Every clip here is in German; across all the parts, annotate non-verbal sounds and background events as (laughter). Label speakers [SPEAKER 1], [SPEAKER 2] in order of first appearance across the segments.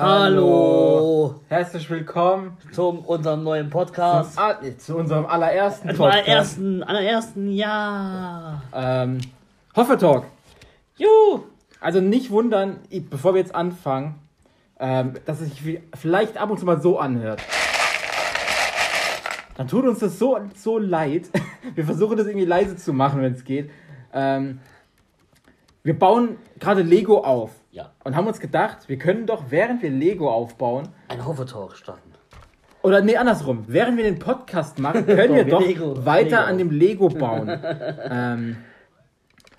[SPEAKER 1] Hallo.
[SPEAKER 2] Herzlich willkommen
[SPEAKER 1] zu unserem neuen Podcast.
[SPEAKER 2] Ah, zu unserem allerersten
[SPEAKER 1] Zum allerersten, allerersten, ja.
[SPEAKER 2] Ähm, Hoffe Talk.
[SPEAKER 1] Juhu.
[SPEAKER 2] Also nicht wundern, bevor wir jetzt anfangen, ähm, dass es sich vielleicht ab und zu mal so anhört. Dann tut uns das so, so leid. (laughs) Wir versuchen das irgendwie leise zu machen, wenn es geht. Ähm, wir bauen gerade Lego auf.
[SPEAKER 1] Ja.
[SPEAKER 2] Und haben uns gedacht, wir können doch, während wir Lego aufbauen,
[SPEAKER 1] Ein Hoffe-Talk starten.
[SPEAKER 2] Oder nee, andersrum. Während wir den Podcast machen, können wir (laughs)
[SPEAKER 1] Doch, Lego,
[SPEAKER 2] weiter
[SPEAKER 1] Lego.
[SPEAKER 2] an dem Lego bauen. (laughs) ähm,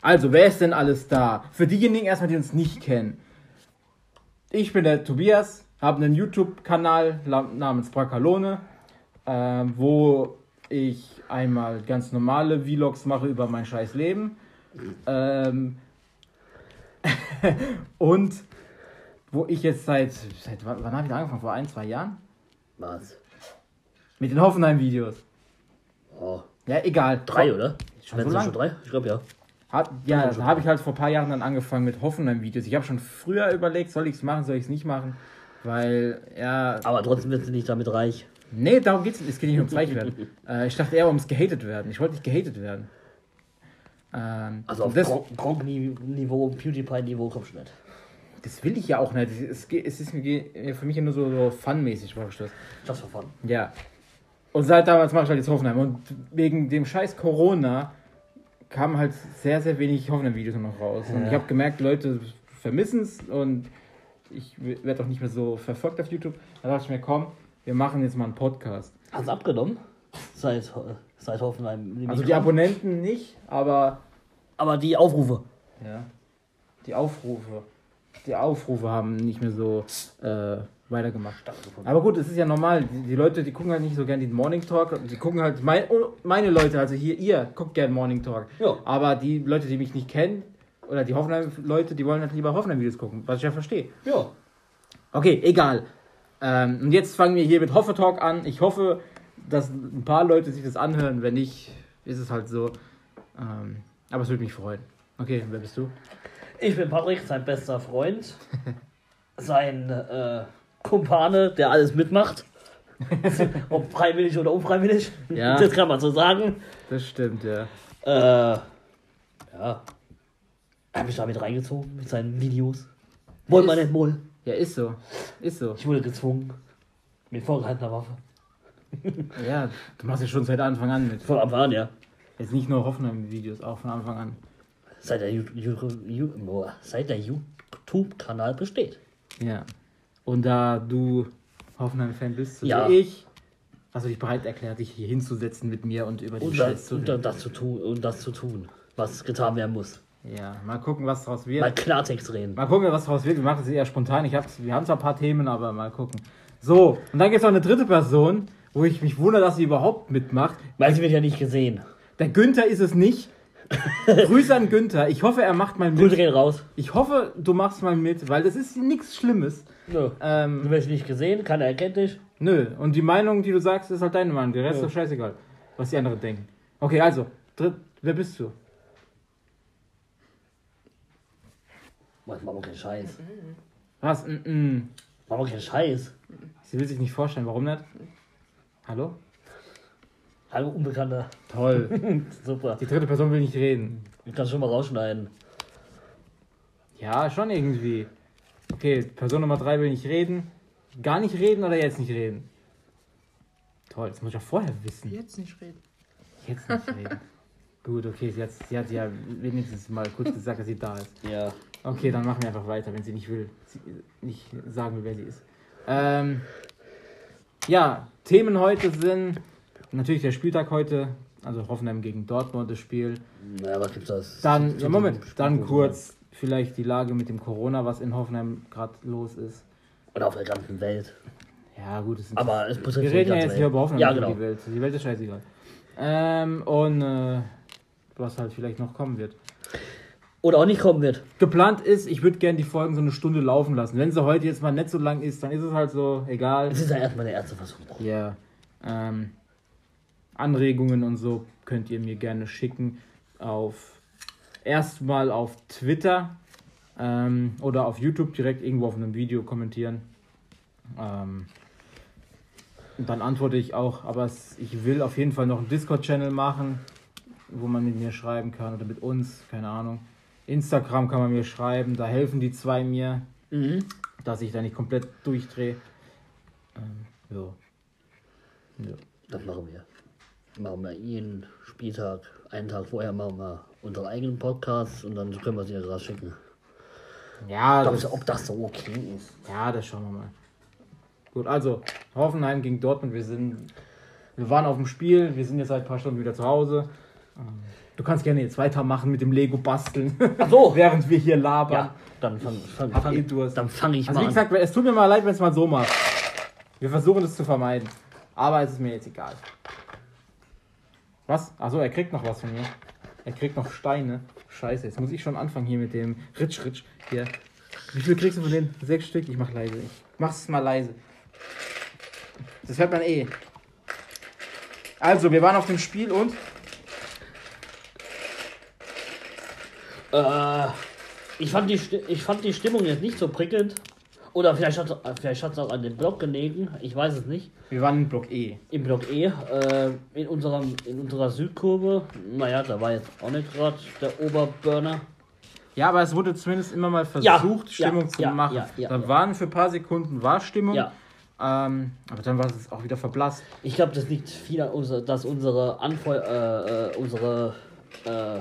[SPEAKER 2] also, wer ist denn alles da? Für diejenigen erstmal, die uns nicht kennen. Ich bin der Tobias, habe einen YouTube-Kanal namens Brakalone, ähm, wo ich einmal ganz normale Vlogs mache über mein scheiß Leben. Ähm, (laughs) und wo ich jetzt seit, seit wann, habe ich da angefangen? Vor ein, zwei Jahren?
[SPEAKER 1] Was?
[SPEAKER 2] Mit den Hoffenheim-Videos.
[SPEAKER 1] Oh,
[SPEAKER 2] Ja, egal.
[SPEAKER 1] drei, oder?
[SPEAKER 2] Schon
[SPEAKER 1] Wenn
[SPEAKER 2] so
[SPEAKER 1] es schon drei? Ich glaube ja.
[SPEAKER 2] Hab, ja, da habe ich halt vor ein paar Jahren dann angefangen mit Hoffenheim-Videos. Ich habe schon früher überlegt, soll ich es machen, soll ich es nicht machen. Weil, ja.
[SPEAKER 1] Aber trotzdem wird sie nicht damit reich.
[SPEAKER 2] Nee, darum geht's nicht. Es geht nicht ums Reich werden. (laughs) äh, ich dachte eher ums gehatet werden. Ich wollte nicht gehatet werden. Ähm,
[SPEAKER 1] Also auf
[SPEAKER 2] das,
[SPEAKER 1] Gronk-Niveau, PewDiePie-Niveau kommst du nicht.
[SPEAKER 2] das will ich ja auch nicht. Es, es ist mir für mich nur so, so funmäßig vorgestellt.
[SPEAKER 1] Just for fun.
[SPEAKER 2] Ja. Und seit damals mache ich halt jetzt Hoffenheim. Und wegen dem scheiß Corona kamen halt sehr, sehr wenig Hoffenheim-Videos noch raus. Und
[SPEAKER 1] Ja.
[SPEAKER 2] ich habe gemerkt, Leute vermissen es und ich werde auch nicht mehr so verfolgt auf YouTube. Da dachte ich mir, komm, wir machen jetzt mal einen Podcast.
[SPEAKER 1] Hast du abgenommen? Seit, seit Hoffenheim.
[SPEAKER 2] Also die Abonnenten nicht, aber
[SPEAKER 1] Aber die Aufrufe.
[SPEAKER 2] ja, die Aufrufe. Die Aufrufe haben nicht mehr so äh, weitergemacht. Aber gut, es ist ja normal. Die, die Leute, die gucken halt nicht so gern den Morning Talk. Die gucken halt, mein, oh, meine Leute, also hier, ihr, guckt gern Morning Talk.
[SPEAKER 1] Ja.
[SPEAKER 2] Aber die Leute, die mich nicht kennen, oder die Hoffenheim-Leute, die wollen halt lieber Hoffenheim-Videos gucken, was ich ja verstehe.
[SPEAKER 1] Ja.
[SPEAKER 2] Okay, egal. Ähm, und jetzt fangen wir hier mit Hoffe Talk an. Ich hoffe, dass ein paar Leute sich das anhören. Wenn nicht, ist es halt so. Ähm, aber es würde mich freuen. Okay, wer bist du?
[SPEAKER 1] Ich bin Patrick, sein bester Freund. (laughs) sein äh, Kumpane, der alles mitmacht. (laughs) Ob freiwillig oder unfreiwillig.
[SPEAKER 2] Ja. (laughs)
[SPEAKER 1] Das kann man so sagen.
[SPEAKER 2] Das stimmt, ja.
[SPEAKER 1] Äh, ja. Er hat mich damit reingezogen mit seinen Videos. Wollen wir nicht wohl.
[SPEAKER 2] Ja, ist so. Ist so.
[SPEAKER 1] Ich wurde gezwungen. Mit vorgehaltener Waffe. (laughs)
[SPEAKER 2] Ja, du machst ja schon seit Anfang an mit.
[SPEAKER 1] Von Anfang an, ja.
[SPEAKER 2] Jetzt nicht nur Hoffenheim-Videos, auch von Anfang an.
[SPEAKER 1] Seit der, der YouTube-Kanal besteht.
[SPEAKER 2] Ja. Und da du Hoffenheim-Fan bist, so
[SPEAKER 1] Ja.
[SPEAKER 2] wie ich, hast du dich bereit erklärt, dich hier hinzusetzen mit mir und über die
[SPEAKER 1] Und,
[SPEAKER 2] Scheiß zu
[SPEAKER 1] und
[SPEAKER 2] reden.
[SPEAKER 1] das, zu tun, und das zu tun, was getan werden muss.
[SPEAKER 2] Ja, mal gucken, was draus wird.
[SPEAKER 1] Mal Klartext reden.
[SPEAKER 2] Mal gucken, was draus wird. Wir machen es eher spontan. Ich hab's, wir haben zwar ein paar Themen, aber mal gucken. So, und dann gibt es noch eine dritte Person, wo ich mich wundere, dass sie überhaupt mitmacht.
[SPEAKER 1] Weil sie wird ja nicht gesehen.
[SPEAKER 2] Der Günther ist es nicht. (laughs) Grüße an Günther. Ich hoffe, er macht mal mit.
[SPEAKER 1] gehen raus.
[SPEAKER 2] Ich hoffe, du machst mal mit, weil das ist nichts Schlimmes.
[SPEAKER 1] Nö.
[SPEAKER 2] Ähm,
[SPEAKER 1] Du wirst nicht gesehen, keiner erkennt dich.
[SPEAKER 2] Nö, und die Meinung, die du sagst, ist halt deine Meinung. Der Rest ist doch scheißegal, was die anderen denken. Okay, also, dritt, wer bist du?
[SPEAKER 1] Mann, Mach mal keinen Scheiß.
[SPEAKER 2] Was? Mm -mm.
[SPEAKER 1] Mach mal keinen Scheiß.
[SPEAKER 2] Sie will sich nicht vorstellen, warum nicht? Hallo?
[SPEAKER 1] Hallo, Unbekannter.
[SPEAKER 2] Toll. (laughs)
[SPEAKER 1] Super.
[SPEAKER 2] Die dritte Person will nicht reden.
[SPEAKER 1] Ich kann schon mal rausschneiden.
[SPEAKER 2] Ja, schon irgendwie. Okay, Person Nummer drei will nicht reden. Gar nicht reden oder jetzt nicht reden? Toll, das muss ich ja vorher wissen.
[SPEAKER 3] Jetzt nicht reden.
[SPEAKER 2] Jetzt nicht reden. (laughs) Gut, okay, sie hat, sie hat ja wenigstens mal kurz gesagt, dass sie da ist.
[SPEAKER 1] Ja.
[SPEAKER 2] Okay, dann machen wir einfach weiter, wenn sie nicht will, sie, nicht sagen will, wer sie ist. Ähm, ja, Themen heute sind natürlich der Spieltag heute, also Hoffenheim gegen Dortmund das Spiel.
[SPEAKER 1] Naja, was gibt's das?
[SPEAKER 2] Dann, ja, Moment, dann kurz vielleicht die Lage mit dem Corona, was in Hoffenheim gerade los ist.
[SPEAKER 1] Oder auf der ganzen Welt.
[SPEAKER 2] Ja, gut, es sind
[SPEAKER 1] Aber es
[SPEAKER 2] wir reden ja jetzt
[SPEAKER 1] Welt.
[SPEAKER 2] hier über Hoffenheim,
[SPEAKER 1] Ja,
[SPEAKER 2] nicht
[SPEAKER 1] genau.
[SPEAKER 2] die Welt. Die Welt ist scheißegal. Ähm, und äh, was halt vielleicht noch kommen wird.
[SPEAKER 1] Oder auch nicht kommen wird.
[SPEAKER 2] Geplant ist, ich würde gerne die Folgen so eine Stunde laufen lassen. Wenn sie heute jetzt mal nicht so lang ist, dann ist es halt so, egal.
[SPEAKER 1] Es ist ja erstmal der erste Versuch.
[SPEAKER 2] Ja. Ähm, Anregungen und so könnt ihr mir gerne schicken auf erstmal auf Twitter ähm, oder auf YouTube direkt irgendwo auf einem Video kommentieren. Ähm, und dann antworte ich auch, aber es, ich will auf jeden Fall noch einen Discord-Channel machen, wo man mit mir schreiben kann oder mit uns, keine Ahnung. Instagram kann man mir schreiben, da helfen die zwei mir,
[SPEAKER 1] Mhm.
[SPEAKER 2] dass ich da nicht komplett durchdrehe. Ähm, ja. ja.
[SPEAKER 1] Das machen wir. Machen wir jeden Spieltag, einen Tag vorher machen wir unseren eigenen Podcast und dann können wir sie ja gerade schicken.
[SPEAKER 2] Ja,
[SPEAKER 1] Ob,
[SPEAKER 2] das,
[SPEAKER 1] ob das so okay ist.
[SPEAKER 2] ja, das schauen wir mal. Gut, also Hoffenheim gegen Dortmund. Wir sind, wir waren auf dem Spiel. Wir sind jetzt seit ein paar Stunden wieder zu Hause. Ähm, Du kannst gerne jetzt weitermachen mit dem Lego basteln,
[SPEAKER 1] Ach so. (laughs)
[SPEAKER 2] während wir hier labern.
[SPEAKER 1] Ja, dann fange fang, fang,
[SPEAKER 2] ihr Durst?
[SPEAKER 1] dann fang ich
[SPEAKER 2] Also
[SPEAKER 1] mal
[SPEAKER 2] wie gesagt, es tut mir mal leid, wenn es mal so macht. Wir versuchen es zu vermeiden. Aber es ist mir jetzt egal. Was? Achso, er kriegt noch was von mir. Er kriegt noch Steine. Scheiße, jetzt muss ich schon anfangen hier mit dem Ritsch Ritsch. Hier. Wie viel kriegst du von denen? Sechs Stück? Ich mach leise. Ich mach's mal leise. Das hört man eh. Also, wir waren auf dem Spiel und
[SPEAKER 1] Äh, ich, fand die, ich fand die Stimmung jetzt nicht so prickelnd. Oder vielleicht hat vielleicht hat's auch an dem Block gelegen. Ich weiß es nicht.
[SPEAKER 2] wir waren in Block E.
[SPEAKER 1] Im Block E, äh, in, unserem, in unserer Südkurve. Naja, da war jetzt auch nicht gerade der Oberburner.
[SPEAKER 2] Ja, aber es wurde zumindest immer mal
[SPEAKER 1] Ja,
[SPEAKER 2] versucht, Stimmung
[SPEAKER 1] ja,
[SPEAKER 2] zu
[SPEAKER 1] ja,
[SPEAKER 2] machen.
[SPEAKER 1] ja, ja,
[SPEAKER 2] da
[SPEAKER 1] ja.
[SPEAKER 2] waren für ein paar Sekunden war Stimmung.
[SPEAKER 1] Ja,
[SPEAKER 2] Ähm, aber dann war es auch wieder verblasst.
[SPEAKER 1] ich glaube, das liegt viel an unser, dass unsere Anfeu äh, äh, unsere äh,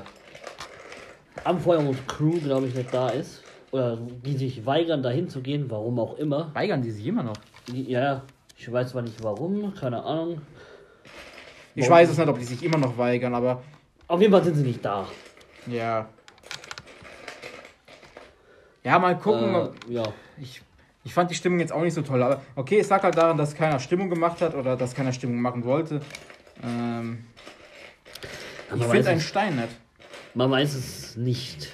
[SPEAKER 1] Anfeuerungscrew, glaube ich, nicht da ist. Oder die sich weigern, dahin zu gehen, warum auch immer.
[SPEAKER 2] Weigern die sich immer noch.
[SPEAKER 1] Ja, ich weiß zwar nicht warum, keine Ahnung.
[SPEAKER 2] Ich
[SPEAKER 1] Warum?
[SPEAKER 2] weiß es nicht, ob die sich immer noch weigern, aber
[SPEAKER 1] Auf jeden Fall sind sie nicht da.
[SPEAKER 2] ja. Ja, mal gucken.
[SPEAKER 1] Äh, ja.
[SPEAKER 2] Ich, ich fand die Stimmung jetzt auch nicht so toll. Aber okay, es lag halt daran, dass keiner Stimmung gemacht hat oder dass keiner Stimmung machen wollte. Ähm, ich finde einen Stein nett.
[SPEAKER 1] Man weiß es nicht.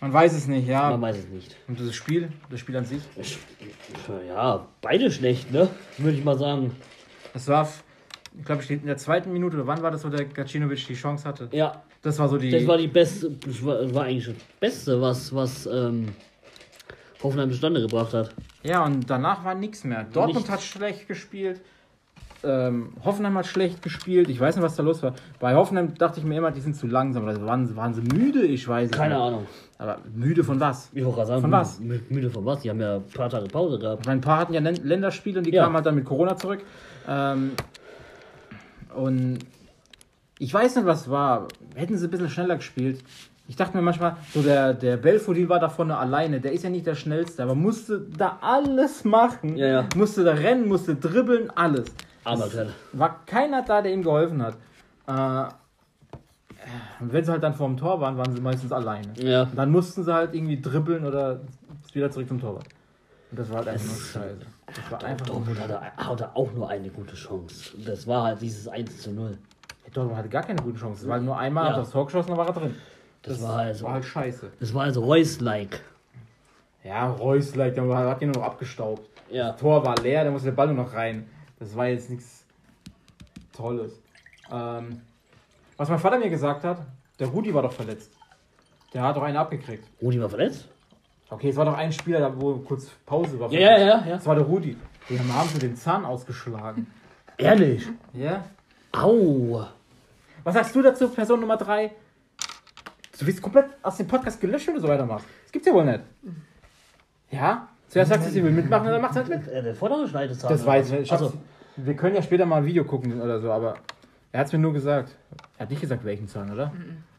[SPEAKER 2] Man weiß es nicht, ja.
[SPEAKER 1] Man weiß es nicht.
[SPEAKER 2] Und das Spiel, das Spiel an sich,
[SPEAKER 1] Ich, ja, beide schlecht, ne? Würde ich mal sagen.
[SPEAKER 2] das war, ich glaube, steht in der zweiten Minute oder wann war das, wo der Gacinovic die Chance hatte?
[SPEAKER 1] Ja,
[SPEAKER 2] Das war so die.
[SPEAKER 1] das war die beste, das war, das war eigentlich das Beste, was, was ähm, Hoffenheim zustande gebracht hat.
[SPEAKER 2] Ja, und danach war nichts mehr. Dortmund
[SPEAKER 1] Nichts.
[SPEAKER 2] hat schlecht gespielt. Ähm, Hoffenheim hat schlecht gespielt. Ich weiß nicht, was da los war. Bei Hoffenheim dachte ich mir immer, die sind zu langsam. Oder waren, waren sie müde? Ich weiß es
[SPEAKER 1] Keine
[SPEAKER 2] nicht.
[SPEAKER 1] Ahnung.
[SPEAKER 2] Aber müde von was?
[SPEAKER 1] Ich wollte gerade sagen,
[SPEAKER 2] Von
[SPEAKER 1] müde-
[SPEAKER 2] was?
[SPEAKER 1] mü- Müde von was? Die haben ja ein paar Tage Pause gehabt.
[SPEAKER 2] Ein paar hatten ja Län- Länderspiele und die
[SPEAKER 1] Ja.
[SPEAKER 2] kamen halt dann mit Corona zurück. Ähm, und ich weiß nicht, was war. Hätten sie ein bisschen schneller gespielt. Ich dachte mir manchmal, so der, der Belfodil war da vorne alleine. Der ist ja nicht der schnellste, aber musste da alles machen.
[SPEAKER 1] Ja, ja.
[SPEAKER 2] Musste da rennen, musste dribbeln, alles.
[SPEAKER 1] Aber Kerl.
[SPEAKER 2] War keiner da, der ihm geholfen hat. Äh, und wenn sie halt dann vor dem Tor waren, waren sie meistens alleine.
[SPEAKER 1] Ja.
[SPEAKER 2] Und dann mussten sie halt irgendwie dribbeln oder wieder zurück zum Torwart. Und das war halt einfach nur scheiße. Das war einfach
[SPEAKER 1] Dortmund hatte, hatte auch nur eine gute Chance. Das war halt dieses 1 zu 0.
[SPEAKER 2] Dortmund hatte gar keine gute Chance. Es war nur einmal,
[SPEAKER 1] Ja.
[SPEAKER 2] das Tor geschossen, dann war er drin.
[SPEAKER 1] Das, war halt so.
[SPEAKER 2] war halt scheiße.
[SPEAKER 1] Das war also Reus-like.
[SPEAKER 2] Ja, Reus, like, der hat ihn nur noch abgestaubt.
[SPEAKER 1] Ja.
[SPEAKER 2] Das Tor war leer, da musste der Ball nur noch rein. Das war jetzt nichts Tolles. Ähm, was mein Vater mir gesagt hat, der Rudi war doch verletzt. Der hat doch einen abgekriegt.
[SPEAKER 1] Rudi war verletzt?
[SPEAKER 2] Okay, es war doch ein Spieler, da wo kurz Pause war.
[SPEAKER 1] Ja, ja, ja, ja.
[SPEAKER 2] Das war der Rudi. Den haben sie den Zahn ausgeschlagen.
[SPEAKER 1] Ehrlich?
[SPEAKER 2] Ja?
[SPEAKER 1] Au.
[SPEAKER 2] Was sagst du dazu, Person Nummer 3? Du wirst komplett aus dem Podcast gelöscht, wenn du so weitermachst. Das gibt's ja wohl nicht. Ja? Zuerst sagst du, sie will mitmachen und dann macht sie nicht mit.
[SPEAKER 1] Äh, Der vordere Schneidezahn.
[SPEAKER 2] Das weiß ich. Ich
[SPEAKER 1] Also,
[SPEAKER 2] Wir können ja später mal ein Video gucken oder so, aber er hat es mir nur gesagt. Er hat nicht gesagt, welchen Zahn, oder?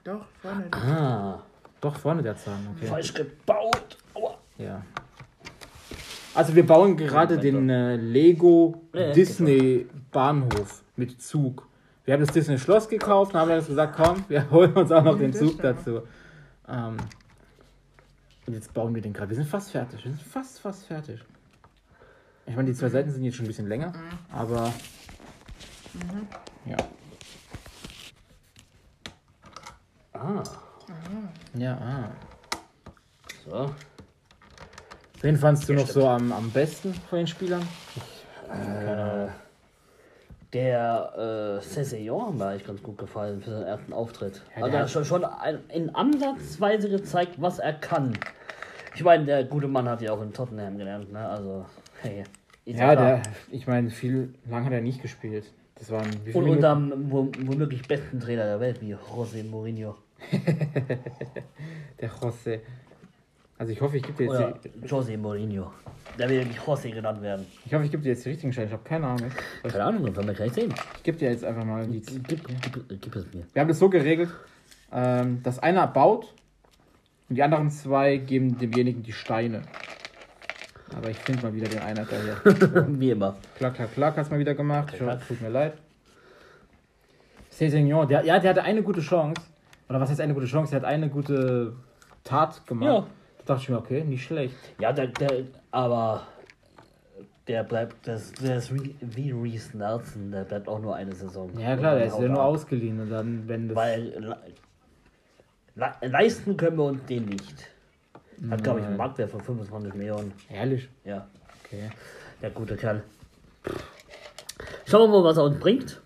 [SPEAKER 3] Doch, vorne.
[SPEAKER 1] ah,
[SPEAKER 2] Doch, vorne der Zahn, okay.
[SPEAKER 1] falsch gebaut. Aua.
[SPEAKER 2] Ja. Also wir bauen gerade den äh, Lego
[SPEAKER 1] Ja,
[SPEAKER 2] Disney Bahnhof mit Zug. Wir haben das Disney Schloss gekauft und haben dann gesagt, komm, wir (laughs) holen uns auch noch den
[SPEAKER 3] das
[SPEAKER 2] Zug dazu. Ähm, und jetzt bauen wir den gerade. Wir sind fast fertig. Wir sind fast, fast fertig. Ich meine, die zwei Seiten sind jetzt schon ein bisschen länger, aber ja.
[SPEAKER 1] Ah,
[SPEAKER 2] Ja, ah.
[SPEAKER 1] so.
[SPEAKER 2] Wen fandst du noch so am, am besten von den Spielern?
[SPEAKER 1] Äh, der äh, hat mir eigentlich ganz gut gefallen für seinen ersten Auftritt.
[SPEAKER 2] Ja,
[SPEAKER 1] also er
[SPEAKER 2] hat-
[SPEAKER 1] hat schon, schon ein, in Ansatzweise gezeigt, was er kann. Ich meine, der gute Mann hat ja auch in Tottenham gelernt, ne? Also, hey.
[SPEAKER 2] Ja, der, ich meine, viel lang hat er nicht gespielt. Das waren wie viele
[SPEAKER 1] Und unterm wo- womöglich besten Trainer der Welt, wie José Mourinho. (laughs)
[SPEAKER 2] Der José. Also ich hoffe, ich gebe dir jetzt
[SPEAKER 1] Oder
[SPEAKER 2] die,
[SPEAKER 1] José Mourinho. Der will nicht José genannt werden.
[SPEAKER 2] ich hoffe, ich gebe dir jetzt die richtigen Scheine. Ich habe keine Ahnung.
[SPEAKER 1] Keine Ahnung, das wir gleich sehen.
[SPEAKER 2] Ich gebe dir jetzt einfach mal die.
[SPEAKER 1] Gib, gib, gib, gib es mir.
[SPEAKER 2] Wir haben das so geregelt, ähm, dass einer baut und die anderen zwei geben demjenigen die Steine. Aber ich finde mal wieder den einer da hier. (laughs)
[SPEAKER 1] Wie immer.
[SPEAKER 2] Klack, klack, klack, hast mal wieder gemacht.
[SPEAKER 1] Klack, klack.
[SPEAKER 2] tut mir leid. Cézignon, der, ja, der hatte eine gute Chance. Oder was heißt eine gute Chance? Er hat eine gute Tat gemacht.
[SPEAKER 1] Ja.
[SPEAKER 2] Da dachte ich mir, okay, nicht schlecht.
[SPEAKER 1] Ja, der, der, aber der bleibt, das, der ist wie, Reese Nelson, der bleibt auch nur eine Saison.
[SPEAKER 2] Ja klar, der ist ja nur
[SPEAKER 1] ab.
[SPEAKER 2] ausgeliehen und dann, wenn das.
[SPEAKER 1] Weil le leisten können wir uns den nicht. Hat, glaube ich, einen. Marktwert von 25 Millionen.
[SPEAKER 2] Ehrlich.
[SPEAKER 1] Ja,
[SPEAKER 2] Okay.
[SPEAKER 1] der gute Kerl. Schauen wir mal, was er uns bringt.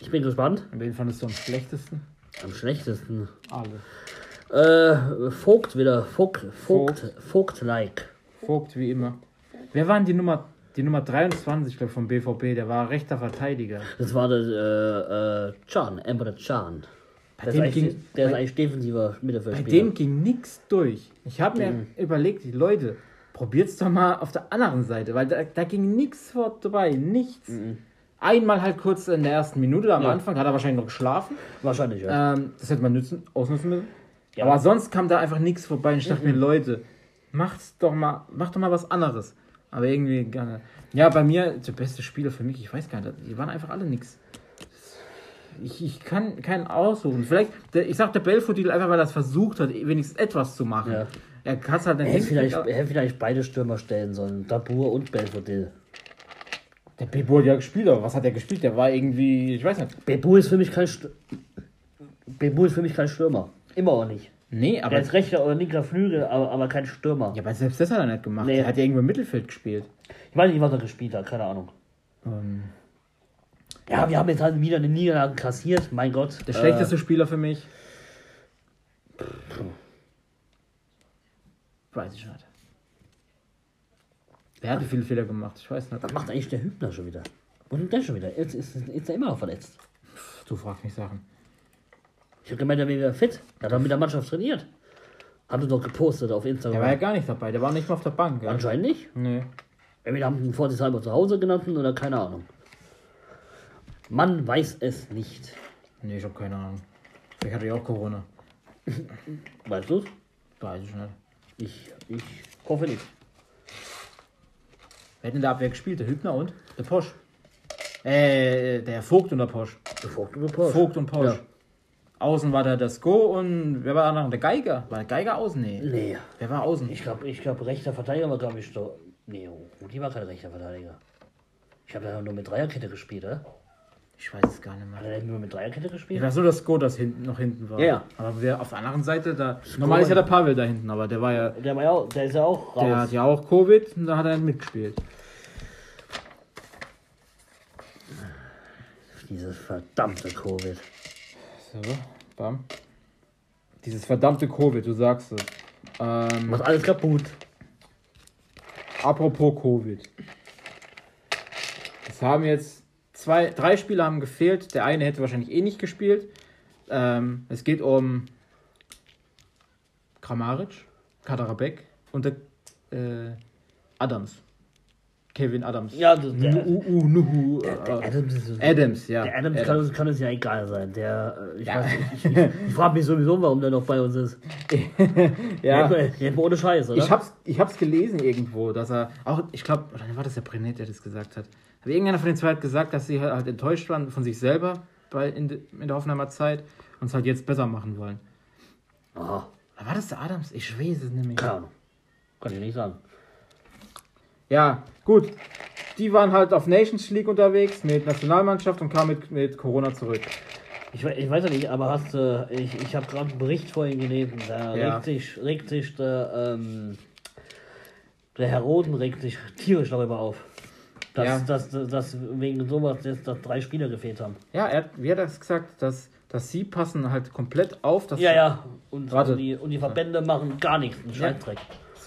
[SPEAKER 1] Ich bin gespannt.
[SPEAKER 2] Und wen fandest du am schlechtesten?
[SPEAKER 1] Am schlechtesten.
[SPEAKER 2] Alle.
[SPEAKER 1] Äh, Vogt wieder. Vogt, Vogt, Vogt-like.
[SPEAKER 2] Vogt wie immer. Wer war denn die Nummer, die Nummer 23, glaube vom BVB? Der war rechter Verteidiger.
[SPEAKER 1] Das war der äh, äh, Can, Emre Can. Der ist,
[SPEAKER 2] ging-
[SPEAKER 1] der ist
[SPEAKER 2] bei-
[SPEAKER 1] eigentlich defensiver
[SPEAKER 2] Bei
[SPEAKER 1] Mittelfeldspieler.
[SPEAKER 2] dem ging nichts durch. Ich habe mir überlegt, die Leute, probiert's doch mal auf der anderen Seite, weil da, da ging nichts vorbei, nichts. Einmal halt kurz in der ersten Minute am
[SPEAKER 1] Ja.
[SPEAKER 2] Anfang, hat er wahrscheinlich noch geschlafen.
[SPEAKER 1] Wahrscheinlich, ja.
[SPEAKER 2] Ähm, das hätte man nützen, ausnutzen müssen.
[SPEAKER 1] Ja.
[SPEAKER 2] Aber sonst kam da einfach nichts vorbei. Und ich dachte mir, Leute, macht's doch mal, macht doch mal was anderes. Aber irgendwie nicht. Ja, bei mir, der beste Spieler für mich, ich weiß gar nicht, die waren einfach alle nix. Ich, ich kann keinen aussuchen. Vielleicht, der, ich sag der Belfodil einfach, weil er es versucht hat, wenigstens etwas zu machen.
[SPEAKER 1] Ja.
[SPEAKER 2] Er kann es halt nicht
[SPEAKER 1] Er hätte vielleicht, er hätte vielleicht beide Stürmer stellen sollen. Dabur und Belfodil.
[SPEAKER 2] Der Bebo hat ja gespielt, aber was hat er gespielt? Der war irgendwie, ich weiß nicht.
[SPEAKER 1] Bebu ist für mich kein St Bebu ist für mich kein Stürmer. Immer auch nicht.
[SPEAKER 2] Nee, aber,
[SPEAKER 1] Er ist rechter oder linker Flügel, aber, aber kein Stürmer.
[SPEAKER 2] ja, aber selbst das hat er nicht gemacht.
[SPEAKER 1] Nee.
[SPEAKER 2] Er hat ja irgendwo im Mittelfeld gespielt.
[SPEAKER 1] Ich weiß nicht, was er gespielt hat, keine Ahnung.
[SPEAKER 2] Ähm,
[SPEAKER 1] Ja, wir haben jetzt halt wieder eine Niederlage kassiert, mein Gott.
[SPEAKER 2] der schlechteste Spieler für mich. Weiß ich nicht. Wer hatte viele Fehler gemacht? Ich weiß nicht.
[SPEAKER 1] Was macht eigentlich der Hübner schon wieder? Wo denn der schon wieder? Jetzt ist, ist er immer noch verletzt.
[SPEAKER 2] Du fragst mich Sachen.
[SPEAKER 1] Ich habe gemeint, er wäre fit. Er hat doch mit der Mannschaft trainiert. Hat er doch gepostet auf
[SPEAKER 2] Der
[SPEAKER 1] Instagram.
[SPEAKER 2] war ja gar nicht dabei. Der war nicht mal auf der Bank. Ja?
[SPEAKER 1] Anscheinend nicht.
[SPEAKER 2] Nee.
[SPEAKER 1] Entweder haben ihn vorsichtshalber zu Hause genannt oder keine Ahnung. Man weiß es nicht.
[SPEAKER 2] Nee, ich habe keine Ahnung. Vielleicht hatte ich auch Corona.
[SPEAKER 1] Weißt du's?
[SPEAKER 2] Weiß ich nicht.
[SPEAKER 1] Ich, ich hoffe nicht.
[SPEAKER 2] Wer hat in der Abwehr gespielt? Der Hübner und der Posch. Äh, der Vogt und der Posch.
[SPEAKER 1] Vogt oder Porsche?
[SPEAKER 2] Vogt und Posch.
[SPEAKER 1] Ja.
[SPEAKER 2] Außen war der der Sko und wer war der andere? Der Geiger. War der Geiger außen? Nee.
[SPEAKER 1] Nee.
[SPEAKER 2] Wer war außen?
[SPEAKER 1] Ich glaube, ich glaub, rechter Verteidiger war, glaube ich, doch. Nee, Rudi war kein rechter Verteidiger. Ich habe ja nur mit Dreierkette gespielt, oder?
[SPEAKER 2] Ich weiß es gar nicht
[SPEAKER 1] Hat
[SPEAKER 2] mehr.
[SPEAKER 1] er denn nur mit Dreierkette
[SPEAKER 2] Ich
[SPEAKER 1] gespielt?
[SPEAKER 2] weiß nur, dass Sko das hinten, noch hinten war.
[SPEAKER 1] Ja, ja.
[SPEAKER 2] Aber wer auf der anderen Seite, da. Normal ist ja der Pavel da hinten, aber der war ja.
[SPEAKER 1] Der, war ja auch, der ist ja auch raus.
[SPEAKER 2] Der hat ja auch Covid und da hat er mitgespielt.
[SPEAKER 1] Dieses verdammte Covid.
[SPEAKER 2] So, bam. Dieses verdammte Covid, du sagst es. Ähm,
[SPEAKER 1] Macht alles kaputt.
[SPEAKER 2] apropos Covid. Es haben jetzt zwei, drei Spieler haben gefehlt. Der eine hätte wahrscheinlich eh nicht gespielt. Ähm, es geht um Kramaric, Kaderabek und der äh, Adams. Kevin Adams.
[SPEAKER 1] Ja, das, der,
[SPEAKER 2] Nuhu, Nuhu,
[SPEAKER 1] der, der
[SPEAKER 2] äh,
[SPEAKER 1] Adams, ist,
[SPEAKER 2] Adams, ja.
[SPEAKER 1] der Adams kann, uns, kann uns ja egal sein. Der, äh, ich,
[SPEAKER 2] Ja.
[SPEAKER 1] weiß nicht, ich, ich, ich frage mich sowieso, warum der noch bei uns ist. (laughs)
[SPEAKER 2] ja.
[SPEAKER 1] Jetzt, jetzt mal ohne Scheiß, oder?
[SPEAKER 2] Ich hab's, ich hab's gelesen irgendwo, dass er auch, ich glaube, oder war das der Brenet, der das gesagt hat? Aber irgendeiner von den zwei hat gesagt, dass sie halt enttäuscht waren von sich selber bei, in, in der Hoffenheimer Zeit und es halt jetzt besser machen wollen. Oder war das der Adams? Ich weiß es nicht mehr.
[SPEAKER 1] keine Ahnung. Kann ich nicht sagen.
[SPEAKER 2] Ja, gut. Die waren halt auf Nations League unterwegs mit Nationalmannschaft und kamen mit, mit Corona zurück.
[SPEAKER 1] Ich, ich weiß ja nicht, aber hast du, ich, ich habe gerade einen Bericht vorhin gelesen, da
[SPEAKER 2] Ja.
[SPEAKER 1] regt sich, regt sich der, ähm, der Herr Roden regt sich tierisch darüber auf. Dass,
[SPEAKER 2] Ja.
[SPEAKER 1] dass, dass, dass wegen sowas jetzt dass drei Spieler gefehlt haben.
[SPEAKER 2] Ja, er, hat- wie hat er das gesagt? Dass, dass sie passen halt komplett auf. Dass
[SPEAKER 1] Ja, ja. Und, und, die, und die Verbände machen gar nichts, einen Scheißdreck.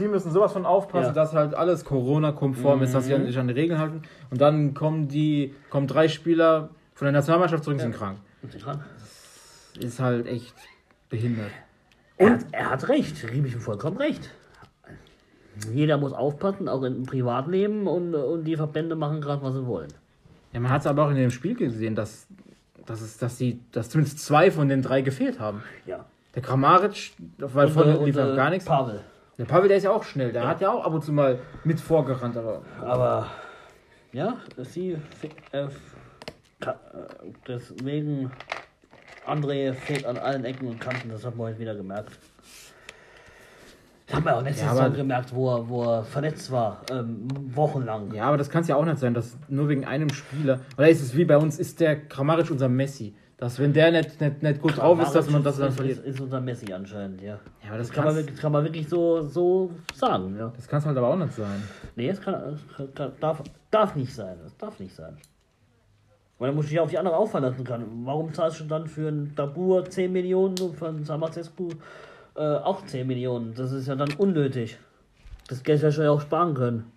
[SPEAKER 2] Die müssen sowas von aufpassen,
[SPEAKER 1] Ja.
[SPEAKER 2] dass halt alles Corona-konform ist, dass sie sich an die Regeln halten. Und dann kommen die, kommen drei Spieler von der Nationalmannschaft zurück und sind krank.
[SPEAKER 1] Sind Sie?
[SPEAKER 2] Ist halt echt behindert.
[SPEAKER 1] Er hat, er hat recht, Riebich hat vollkommen recht. Jeder muss aufpassen, auch im Privatleben und, und die Verbände machen gerade, was sie wollen.
[SPEAKER 2] Ja, man hat es aber auch in dem Spiel gesehen, dass, dass, es, dass, sie, dass zumindest zwei von den drei gefehlt haben.
[SPEAKER 1] Ja.
[SPEAKER 2] Der Kramaric, weil
[SPEAKER 1] Und,
[SPEAKER 2] vorne
[SPEAKER 1] äh,
[SPEAKER 2] lief
[SPEAKER 1] und,
[SPEAKER 2] auch
[SPEAKER 1] äh,
[SPEAKER 2] gar nichts.
[SPEAKER 1] Pavel.
[SPEAKER 2] Der Pavel, der ist ja auch schnell. Der hat ja auch ab und zu mal mit vorgerannt, aber
[SPEAKER 1] Aber ja, sie äh, deswegen André fehlt an allen Ecken und Kanten, das haben wir heute wieder gemerkt. Das haben wir auch letzte
[SPEAKER 2] Ja, aber-
[SPEAKER 1] gemerkt, wo er, wo er verletzt war, ähm, wochenlang.
[SPEAKER 2] Ja, aber das kann es ja auch nicht sein, dass nur wegen einem Spieler. Oder ist es wie bei uns, ist der Kramaric unser Messi? Dass wenn der nicht, nicht, nicht gut drauf ist, dass man das dann
[SPEAKER 1] ist,
[SPEAKER 2] verliert.
[SPEAKER 1] ist, ist unser Messi anscheinend, ja.
[SPEAKER 2] Ja, aber das,
[SPEAKER 1] Das kann man, kann man wirklich so, so sagen, ja.
[SPEAKER 2] das kann es halt aber auch nicht sein.
[SPEAKER 1] Nee, es kann, es kann, darf, darf nicht sein. Das darf nicht sein. Weil dann muss ich ja auf die anderen auffallen lassen können. Warum zahlst du dann für einen Dabur 10 Millionen und für einen Samazescu äh, auch 10 Millionen? Das ist ja dann unnötig. Das Geld hätte ich ja auch sparen können.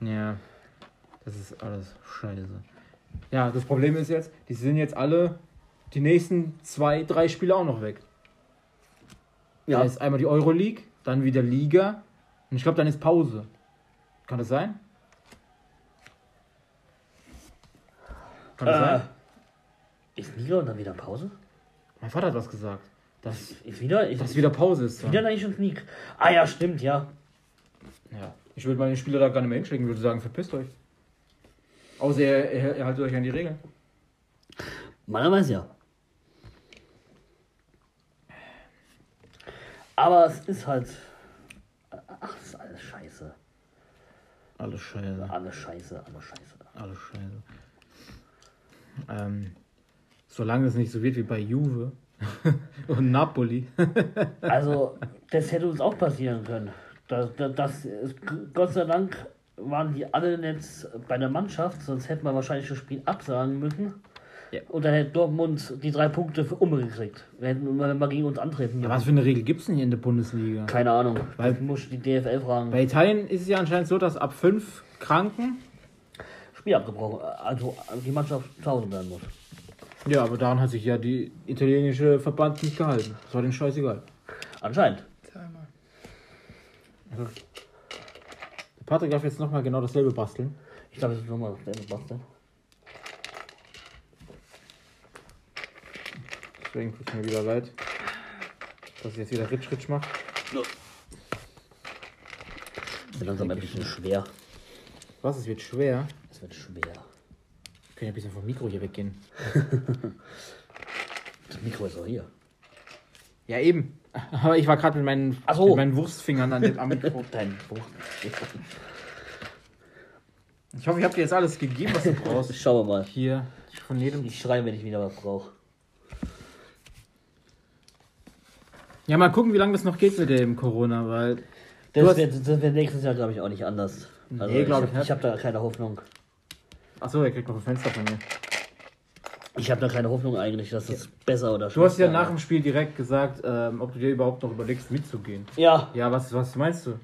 [SPEAKER 2] Ja, das ist alles scheiße. Ja, das Problem ist jetzt, die sind jetzt alle die nächsten zwei, drei Spiele auch noch weg. Ja. Da ist einmal die Euroleague, dann wieder Liga und ich glaube, dann ist Pause. Kann das sein? Kann das
[SPEAKER 1] Äh,
[SPEAKER 2] sein?
[SPEAKER 1] ist Liga und dann wieder Pause?
[SPEAKER 2] Mein Vater hat was gesagt. Dass,
[SPEAKER 1] Ist wieder, ist,
[SPEAKER 2] dass wieder Pause ist.
[SPEAKER 1] wieder Nations League. Ah ja, stimmt, ja.
[SPEAKER 2] Ja. Ich würde meine Spieler da gar nicht mehr hinschicken, würde sagen, verpisst euch. Außer ihr, ihr, ihr haltet euch an die Regeln.
[SPEAKER 1] Meiner weiß ja. Aber es ist halt. Ach, es ist alles scheiße.
[SPEAKER 2] Alles scheiße.
[SPEAKER 1] Alles scheiße, alles scheiße.
[SPEAKER 2] Alles scheiße. Ähm, solange es nicht so wird wie bei Juve (laughs) und Napoli. (laughs)
[SPEAKER 1] Also, das hätte uns auch passieren können. Das, das, das, ist- Gott sei Dank waren die alle jetzt bei der Mannschaft, sonst hätten wir wahrscheinlich das Spiel absagen müssen.
[SPEAKER 2] Ja.
[SPEAKER 1] Und dann hätte Dortmund die drei Punkte für Umme gekriegt. Wir hätten wenn wir gegen uns antreten
[SPEAKER 2] Ja, was für eine Regel gibt es denn hier in der Bundesliga?
[SPEAKER 1] Keine Ahnung.
[SPEAKER 2] Weil-
[SPEAKER 1] ich muss die DFL fragen.
[SPEAKER 2] Bei Italien ist es ja anscheinend so, dass ab fünf Kranken.
[SPEAKER 1] Spiel abgebrochen. Also die Mannschaft zu Hause bleiben muss.
[SPEAKER 2] Ja, aber daran hat sich ja die italienische Verband nicht gehalten. Das war den scheißegal.
[SPEAKER 1] Anscheinend.
[SPEAKER 3] Zweimal.
[SPEAKER 2] Patrick darf jetzt nochmal genau dasselbe basteln.
[SPEAKER 1] Ich glaube, das ist nochmal dasselbe Bastel.
[SPEAKER 2] Deswegen tut es mir wieder leid, dass ich jetzt wieder Ritsch Ritsch mache.
[SPEAKER 1] Wird langsam ein bisschen schwer.
[SPEAKER 2] Was? Es wird schwer.
[SPEAKER 1] Es wird schwer.
[SPEAKER 2] Wir können ja ein bisschen vom Mikro hier weggehen. (laughs)
[SPEAKER 1] Das Mikro ist auch hier.
[SPEAKER 2] Ja, eben. Aber (laughs) ich war gerade mit meinen,
[SPEAKER 1] so.
[SPEAKER 2] mit meinen Wurstfingern an dem, am Mikro. (laughs)
[SPEAKER 1] Dein Buch.
[SPEAKER 2] Ich hoffe, ich habe dir jetzt alles gegeben, was du brauchst. (laughs)
[SPEAKER 1] Schauen wir mal.
[SPEAKER 2] Hier, von jedem.
[SPEAKER 1] Ich schreie, wenn ich wieder was brauche.
[SPEAKER 2] Ja, mal gucken, wie lange das noch geht mit dem Corona, weil.
[SPEAKER 1] Das wird, das wird nächstes Jahr, glaube ich, auch nicht anders. Also
[SPEAKER 2] Nee, glaub ich
[SPEAKER 1] ich.
[SPEAKER 2] nicht.
[SPEAKER 1] Ich habe da keine Hoffnung.
[SPEAKER 2] Achso, er kriegt noch ein Fenster von mir.
[SPEAKER 1] Ich habe da keine Hoffnung eigentlich, dass es besser oder
[SPEAKER 2] Du hast ja
[SPEAKER 1] schlechter
[SPEAKER 2] nach dem Spiel direkt gesagt, ähm, ob du dir überhaupt noch überlegst, mitzugehen.
[SPEAKER 1] Ja,
[SPEAKER 2] Ja, was, was meinst du?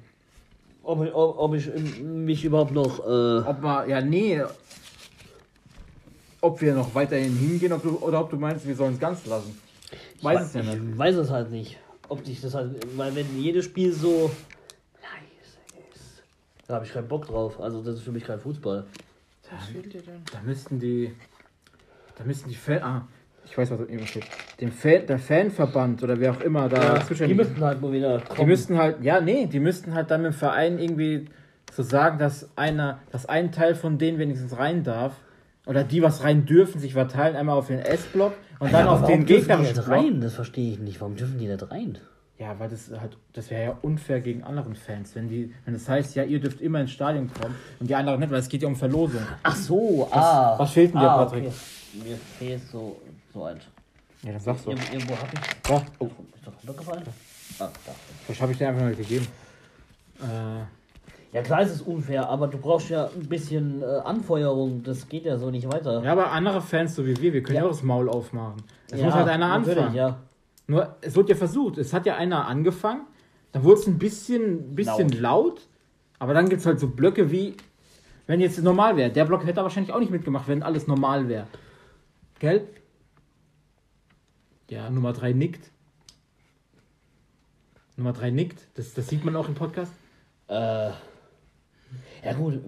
[SPEAKER 1] ob, ich- ob, ob ich mich überhaupt noch. Äh,
[SPEAKER 2] Ob mal, ja, nee. Ob wir noch weiterhin hingehen ob du, oder ob du meinst, wir sollen es ganz lassen. Weiß es ja nicht.
[SPEAKER 1] Ich weiß es halt nicht. Ob dich das halt. Weil, wenn jedes Spiel so leise ist, da habe ich keinen Bock drauf. Also, das ist für mich kein Fußball.
[SPEAKER 3] Was fehlt dir denn?
[SPEAKER 2] Da müssten die. Da müssten die Fan. Ah, ich weiß, was da eben steht. Dem Fan, der Fanverband oder wer auch immer da
[SPEAKER 1] die
[SPEAKER 2] zuständig
[SPEAKER 1] müssten halt mal wieder kommen.
[SPEAKER 2] Die müssten halt, ja, nee, die müssten halt dann mit dem Verein irgendwie so sagen, dass einer, dass ein Teil von denen wenigstens rein darf. Oder die, was rein dürfen, sich verteilen, einmal auf den S-Block und dann
[SPEAKER 1] Ja,
[SPEAKER 2] auf
[SPEAKER 1] aber
[SPEAKER 2] den
[SPEAKER 1] warum dürfen die
[SPEAKER 2] gegnerischen
[SPEAKER 1] nicht
[SPEAKER 2] Block.
[SPEAKER 1] rein? Das verstehe ich nicht. Warum dürfen die nicht rein?
[SPEAKER 2] Ja, weil das halt, das wäre ja unfair gegen anderen Fans, wenn die, wenn das heißt, ja, ihr dürft immer ins Stadion kommen und die anderen nicht, weil es geht ja um Verlosung.
[SPEAKER 1] Ach so, ah.
[SPEAKER 2] was fehlt denn dir,
[SPEAKER 1] ah,
[SPEAKER 2] Patrick?
[SPEAKER 1] Okay. Mir fehlt so, so eins.
[SPEAKER 2] Ja, dann sagst du.
[SPEAKER 1] Ir irgendwo habe ich.
[SPEAKER 2] Ja,
[SPEAKER 1] Oh, ist das runtergefallen? Ah, da.
[SPEAKER 2] vielleicht habe ich dir einfach mal gegeben. Äh,
[SPEAKER 1] Ja, klar ist es unfair, aber du brauchst ja ein bisschen äh, Anfeuerung. Das geht ja so nicht weiter.
[SPEAKER 2] ja, aber andere Fans, so wie wir, wir können ja,
[SPEAKER 1] Ja.
[SPEAKER 2] auch das Maul aufmachen. Es
[SPEAKER 1] Ja,
[SPEAKER 2] muss halt einer anfangen.
[SPEAKER 1] Ja.
[SPEAKER 2] Nur, es wird ja versucht. Es hat ja einer angefangen, dann wurde es ein bisschen, bisschen laut. aber dann gibt es halt so Blöcke wie, wenn jetzt normal wäre. Der Block hätte er wahrscheinlich auch nicht mitgemacht, wenn alles normal wäre. Gell? Ja, Nummer 3 nickt. Nummer 3 nickt. Das, das sieht man auch im Podcast.
[SPEAKER 1] Äh, ja gut,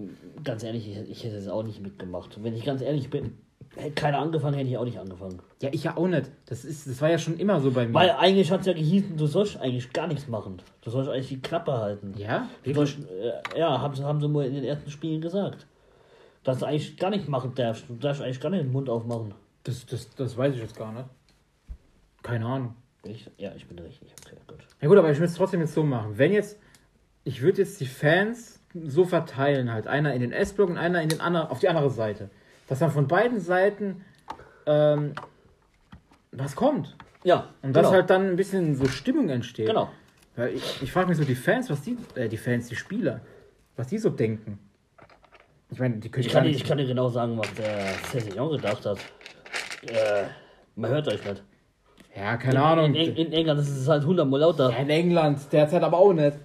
[SPEAKER 1] ganz ehrlich, ich, ich hätte es auch nicht mitgemacht. Wenn ich ganz ehrlich bin, hätte keiner angefangen, hätte ich auch nicht angefangen.
[SPEAKER 2] Ja, ich ja auch nicht. Das, ist, das war ja schon immer so bei mir.
[SPEAKER 1] Weil eigentlich hat es ja gehießen, du sollst eigentlich gar nichts machen. Du sollst eigentlich die Klappe halten.
[SPEAKER 2] ja?
[SPEAKER 1] Du sollst, äh, ja, haben, sie- haben sie mal in den ersten Spielen gesagt. Dass du eigentlich gar nichts machen darfst. Du darfst eigentlich gar nicht den Mund aufmachen.
[SPEAKER 2] Das, das, das weiß ich jetzt gar nicht. Keine Ahnung.
[SPEAKER 1] Ich, ja, ich bin richtig. Okay, gut.
[SPEAKER 2] Ja gut, aber ich will es trotzdem jetzt so machen. Wenn jetzt, ich würde jetzt die Fans so verteilen halt. Einer in den S-Block und einer in den anderen, auf die andere Seite. Dass dann von beiden Seiten ähm, was kommt.
[SPEAKER 1] Ja,
[SPEAKER 2] Und dass
[SPEAKER 1] genau.
[SPEAKER 2] halt dann ein bisschen so Stimmung entsteht.
[SPEAKER 1] Genau.
[SPEAKER 2] Weil ich, ich frage mich so, die Fans, was die, äh, die Fans, die Spieler, was die so denken. Ich meine, die können
[SPEAKER 1] Ich kann, dir-
[SPEAKER 2] nicht-
[SPEAKER 1] ich kann dir genau sagen, was der Cézanne gedacht hat. Äh, man hört euch nicht.
[SPEAKER 2] Ja, keine Ahnung.
[SPEAKER 1] In, in, in England ist es halt hundertmal lauter.
[SPEAKER 2] Ja, in England, derzeit aber auch nicht.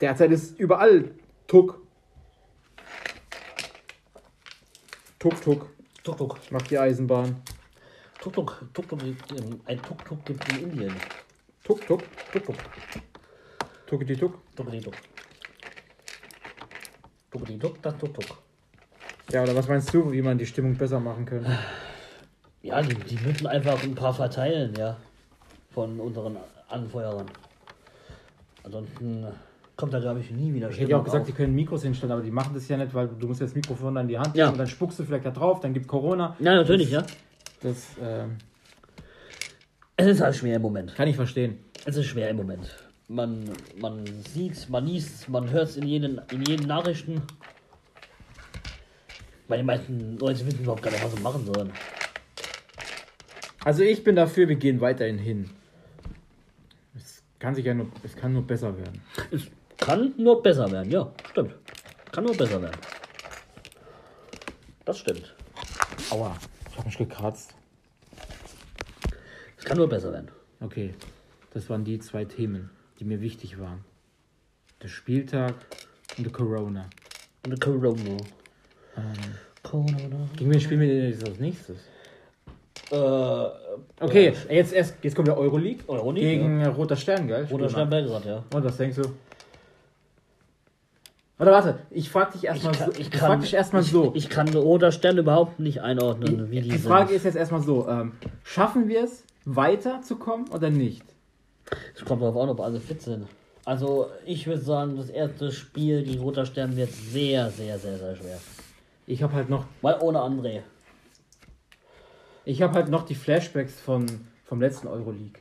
[SPEAKER 2] Derzeit ist überall Tuck. Tuck, Tuck.
[SPEAKER 1] Tuk Tuk.
[SPEAKER 2] Macht die Eisenbahn.
[SPEAKER 1] Tuk Tuk. gibt, ähm, Ein Tuk Tuk gibt in Indien.
[SPEAKER 2] Tuck, Tuck.
[SPEAKER 1] Tuk Tuk.
[SPEAKER 2] Tuckity Tuck.
[SPEAKER 1] Tukedi Tuk. Tukedi Tuk, das Tuk Tuk.
[SPEAKER 2] Ja, oder was meinst du, wie man die Stimmung besser machen könnte?
[SPEAKER 1] Ja, die, die müssen einfach ein paar verteilen, ja. Von unseren Anfeuerern. Ansonsten kommt da, glaube ich, nie wieder
[SPEAKER 2] Ich hätte ja auch
[SPEAKER 1] Stimmung
[SPEAKER 2] gesagt,
[SPEAKER 1] auf.
[SPEAKER 2] die können Mikros hinstellen, aber die machen das ja nicht, weil du musst das Mikrofon dann in die Hand
[SPEAKER 1] Ja.
[SPEAKER 2] nehmen und dann spuckst du vielleicht da drauf, dann gibt Corona.
[SPEAKER 1] Ja, natürlich, ja.
[SPEAKER 2] Das ähm,
[SPEAKER 1] Es ist halt schwer im Moment.
[SPEAKER 2] kann ich verstehen.
[SPEAKER 1] Es ist schwer im Moment. Man, man sieht, man liest, man hört es in jeden, in jeden Nachrichten. Weil die meisten Leute wissen überhaupt gar nicht, was sie machen sollen.
[SPEAKER 2] Also ich bin dafür, wir gehen weiterhin hin. Es kann sich ja nur, es kann nur besser werden.
[SPEAKER 1] Es kann nur besser werden, ja, stimmt. Kann nur besser werden. Das stimmt.
[SPEAKER 2] Aua, ich habe mich gekratzt.
[SPEAKER 1] Es kann nur besser werden.
[SPEAKER 2] Okay, das waren die zwei Themen, die mir wichtig waren. Der Spieltag und der Corona.
[SPEAKER 1] Und der Corona. Corona.
[SPEAKER 2] Gegen wen spielen wir denn jetzt als nächstes?
[SPEAKER 1] Äh,
[SPEAKER 2] Okay, jetzt, erst, jetzt kommt der Euroleague
[SPEAKER 1] Euroleague,
[SPEAKER 2] gegen Roter Stern, gell?
[SPEAKER 1] Roter. Stern Belgrad, ja.
[SPEAKER 2] Und was denkst du? Oder warte, ich frag dich erstmal
[SPEAKER 1] Ich
[SPEAKER 2] so.
[SPEAKER 1] ich
[SPEAKER 2] Ich,
[SPEAKER 1] kann-
[SPEAKER 2] frag dich erstmal
[SPEAKER 1] ich,
[SPEAKER 2] so.
[SPEAKER 1] Ich kann Roter Stern überhaupt nicht einordnen, wie die,
[SPEAKER 2] die
[SPEAKER 1] sind.
[SPEAKER 2] Frage ist jetzt erstmal so: ähm, Schaffen wir es, weiterzukommen oder nicht?
[SPEAKER 1] Es kommt darauf an, ob alle fit sind. Also, ich würde sagen, das erste Spiel gegen Roter Stern wird sehr, sehr, sehr, sehr schwer.
[SPEAKER 2] Ich habe halt noch,
[SPEAKER 1] Weil ohne André.
[SPEAKER 2] ich habe halt noch die Flashbacks von, vom letzten Euroleague,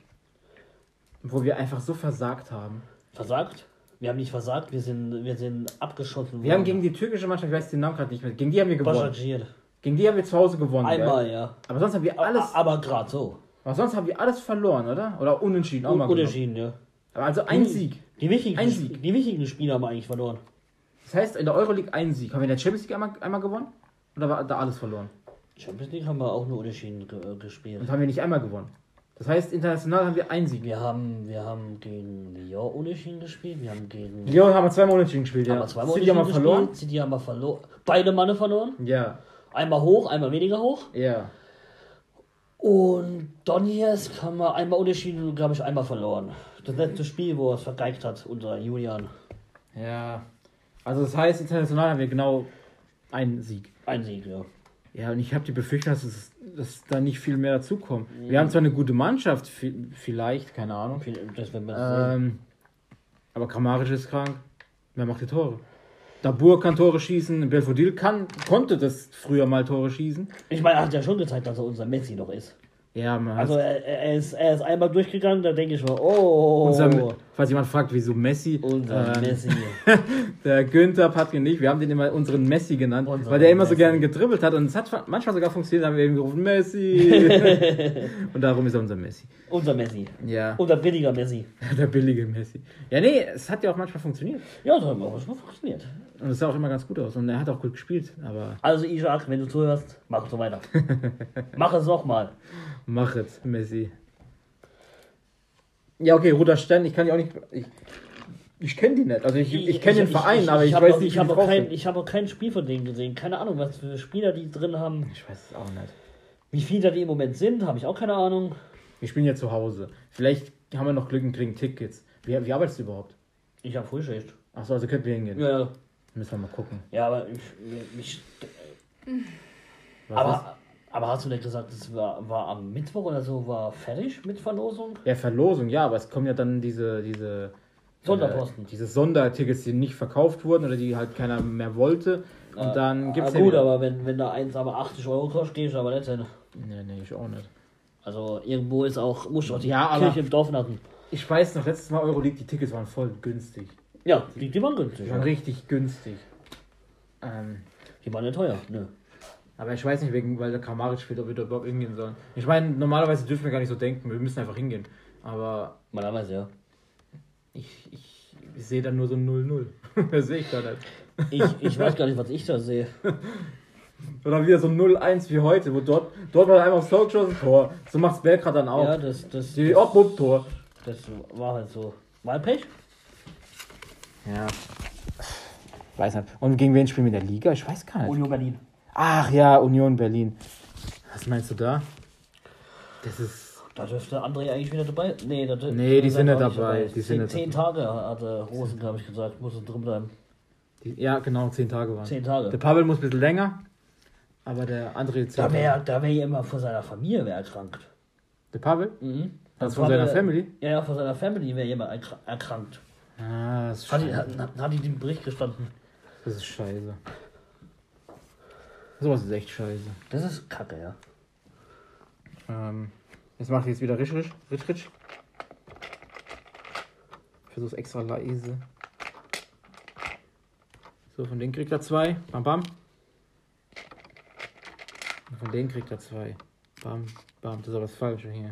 [SPEAKER 2] wo wir einfach so versagt haben.
[SPEAKER 1] Versagt? Wir haben nicht versagt, wir sind, wir sind abgeschossen
[SPEAKER 2] Wir haben gegen die türkische Mannschaft, ich weiß den Namen gerade nicht mehr, gegen die haben wir gewonnen.
[SPEAKER 1] Başakşehir.
[SPEAKER 2] Gegen die haben wir zu Hause gewonnen.
[SPEAKER 1] Einmal,
[SPEAKER 2] Gell?
[SPEAKER 1] ja.
[SPEAKER 2] Aber sonst haben wir alles,
[SPEAKER 1] A- Aber gerade so.
[SPEAKER 2] aber sonst haben wir alles verloren, oder? Oder unentschieden auch mal gewonnen.
[SPEAKER 1] Unentschieden, ja.
[SPEAKER 2] Aber also ein Sieg.
[SPEAKER 1] Die wichtigen,
[SPEAKER 2] Ein Sieg.
[SPEAKER 1] die wichtigen Spiele haben wir eigentlich verloren.
[SPEAKER 2] Das heißt, in der Euroleague ein Sieg. Haben wir in der Champions League einmal, einmal gewonnen? Oder war da alles verloren?
[SPEAKER 1] Champions League haben wir auch nur unentschieden ge äh, gespielt.
[SPEAKER 2] Und haben wir nicht einmal gewonnen. Das heißt, international haben wir einen Sieg.
[SPEAKER 1] Wir haben, wir haben gegen Lyon unentschieden gespielt. Wir haben gegen
[SPEAKER 2] Lyon haben wir zweimal unentschieden gespielt,
[SPEAKER 1] haben
[SPEAKER 2] ja.
[SPEAKER 1] zweimal
[SPEAKER 2] City haben wir verloren.
[SPEAKER 1] City haben wir verloren. Beide Manne verloren.
[SPEAKER 2] Ja,
[SPEAKER 1] Einmal hoch, einmal weniger hoch.
[SPEAKER 2] ja.
[SPEAKER 1] Und Donetsk haben wir einmal unentschieden und glaube ich einmal verloren. Das letzte Spiel, wo er es vergeigt hat, unser Julian.
[SPEAKER 2] Ja. Also das heißt, international haben wir genau einen Sieg.
[SPEAKER 1] Ein Sieg, ja.
[SPEAKER 2] Ja, und ich habe die Befürchtung, dass, es, dass da nicht viel mehr dazukommt. Wir haben zwar eine gute Mannschaft, vi- vielleicht, keine Ahnung.
[SPEAKER 1] Das werden wir sehen.
[SPEAKER 2] Ähm, aber Kramaric ist krank. Wer macht die Tore? Dabur kann Tore schießen. Belfodil kann, konnte das früher mal Tore schießen.
[SPEAKER 1] Ich meine, er hat ja schon gezeigt, dass er unser Messi noch ist.
[SPEAKER 2] Ja, man
[SPEAKER 1] Also er, er, ist, er ist einmal durchgegangen, da denke ich mir, oh,
[SPEAKER 2] unser, falls jemand fragt, wieso Messi,
[SPEAKER 1] unser
[SPEAKER 2] ähm,
[SPEAKER 1] Messi. (laughs)
[SPEAKER 2] der Günther Patrin nicht, wir haben den immer unseren Messi genannt,
[SPEAKER 1] Unseren
[SPEAKER 2] weil der immer so
[SPEAKER 1] Messi.
[SPEAKER 2] gerne gedribbelt hat und es hat manchmal sogar funktioniert, haben wir eben gerufen, Messi. (laughs) und darum ist er unser Messi.
[SPEAKER 1] unser Messi.
[SPEAKER 2] Ja,
[SPEAKER 1] Unser billiger Messi. (laughs)
[SPEAKER 2] der billige Messi. Ja, nee, es hat ja auch manchmal funktioniert.
[SPEAKER 1] Ja, das hat auch schon funktioniert.
[SPEAKER 2] Und es sah auch immer ganz gut aus und er hat auch gut gespielt, aber
[SPEAKER 1] Also Isaac, wenn du zuhörst, mach so weiter. mach es nochmal.
[SPEAKER 2] mach es, Messi. Ja, okay, Roter Stern, ich kann die auch nicht. Ich, ich kenne die nicht. Also ich, ich kenne den Verein, aber ich,
[SPEAKER 1] hab
[SPEAKER 2] weiß
[SPEAKER 1] auch,
[SPEAKER 2] nicht,
[SPEAKER 1] ich habe auch kein, ich habe auch kein Spiel von denen gesehen. Keine Ahnung, was für Spieler die drin haben.
[SPEAKER 2] Ich weiß es auch nicht.
[SPEAKER 1] Wie viele die im Moment sind, habe ich auch keine Ahnung.
[SPEAKER 2] Wir spielen ja zu Hause. Vielleicht haben wir noch Glück und kriegen Tickets. Wie, wie arbeitest du überhaupt?
[SPEAKER 1] Ich habe Frühschicht.
[SPEAKER 2] Achso, also könnten wir hingehen.
[SPEAKER 1] Ja, ja.
[SPEAKER 2] Müssen wir mal gucken.
[SPEAKER 1] Ja, aber ich, mich,
[SPEAKER 2] Was ist?
[SPEAKER 1] aber, aber hast du nicht gesagt, es war, war am Mittwoch oder so, war fertig mit Verlosung?
[SPEAKER 2] Ja, Verlosung, ja, aber es kommen ja dann diese, diese
[SPEAKER 1] Sonderposten.
[SPEAKER 2] Äh, diese Sondertickets, die nicht verkauft wurden oder die halt keiner mehr wollte. Und dann gibt es
[SPEAKER 1] ah,
[SPEAKER 2] ja
[SPEAKER 1] gut,
[SPEAKER 2] wieder-
[SPEAKER 1] aber wenn, wenn da eins aber 80 Euro kostet, gehe ich aber nicht hin.
[SPEAKER 2] Nee, nee, ich auch nicht.
[SPEAKER 1] Also irgendwo ist auch, muss auch die
[SPEAKER 2] Ja,
[SPEAKER 1] Kirche im Dorf lassen.
[SPEAKER 2] Ich weiß noch, letztes Mal Euroleague, die Tickets waren voll günstig.
[SPEAKER 1] Ja, die, die waren günstig.
[SPEAKER 2] Die waren
[SPEAKER 1] Ja.
[SPEAKER 2] richtig günstig. Ähm,
[SPEAKER 1] Die waren nicht teuer. Nö.
[SPEAKER 2] Aber ich weiß nicht, wegen, weil der Kramaric spielt, ob wir da überhaupt hingehen sollen. Ich meine, normalerweise dürfen wir gar nicht so denken, wir müssen einfach hingehen. Aber
[SPEAKER 1] Normalerweise, ja.
[SPEAKER 2] ich, ich, ich sehe da nur so ein 0-0. (laughs) das sehe ich da nicht.
[SPEAKER 1] Ich, ich weiß gar nicht, was ich da sehe. (laughs)
[SPEAKER 2] Oder wieder so ein 0-1 wie heute, wo dort, dort war einfach aufs Tor geschossen, Tor. So macht's Belgrad dann auch.
[SPEAKER 1] Ja, das, das,
[SPEAKER 2] Die
[SPEAKER 1] das,
[SPEAKER 2] Obmut-Tor.
[SPEAKER 1] das war halt so. Wahlpech?
[SPEAKER 2] Ja. Weiß nicht. Und gegen wen spielen wir in der Liga? Ich weiß gar nicht.
[SPEAKER 1] Union Berlin.
[SPEAKER 2] Ach ja, Union Berlin. Was meinst du da? Das ist.
[SPEAKER 1] Da dürfte André eigentlich wieder dabei. Nee, da dür-
[SPEAKER 2] Nee, die sind nicht
[SPEAKER 1] nicht
[SPEAKER 2] dabei. Die sind
[SPEAKER 1] zehn,
[SPEAKER 2] nicht
[SPEAKER 1] zehn Tage hatte Rosen, glaube ich, gesagt. Muss drin bleiben.
[SPEAKER 2] Die, ja, genau, zehn Tage waren.
[SPEAKER 1] Zehn
[SPEAKER 2] Der
[SPEAKER 1] Tage.
[SPEAKER 2] Pavel muss ein bisschen länger, aber der andere zehn
[SPEAKER 1] Da wäre da wär immer von seiner Familie wär erkrankt.
[SPEAKER 2] Der Pavel?
[SPEAKER 1] Mhm.
[SPEAKER 2] Das von seiner Family?
[SPEAKER 1] Ja, ja, von seiner Family wäre jemand erkra- erkrankt.
[SPEAKER 2] Ah, das ist
[SPEAKER 1] Hat, die-
[SPEAKER 2] scheiße.
[SPEAKER 1] hat, hat die den Bericht gestanden.
[SPEAKER 2] Das ist scheiße. Sowas ist echt scheiße.
[SPEAKER 1] Das ist kacke, ja.
[SPEAKER 2] Ähm, jetzt mache ich jetzt wieder Rich. Rich Rich. Ich versuch's extra leise. So, von denen kriegt er zwei. Bam, bam. Und von denen kriegt er zwei. Bam, bam. Das ist aber das Falsche hier.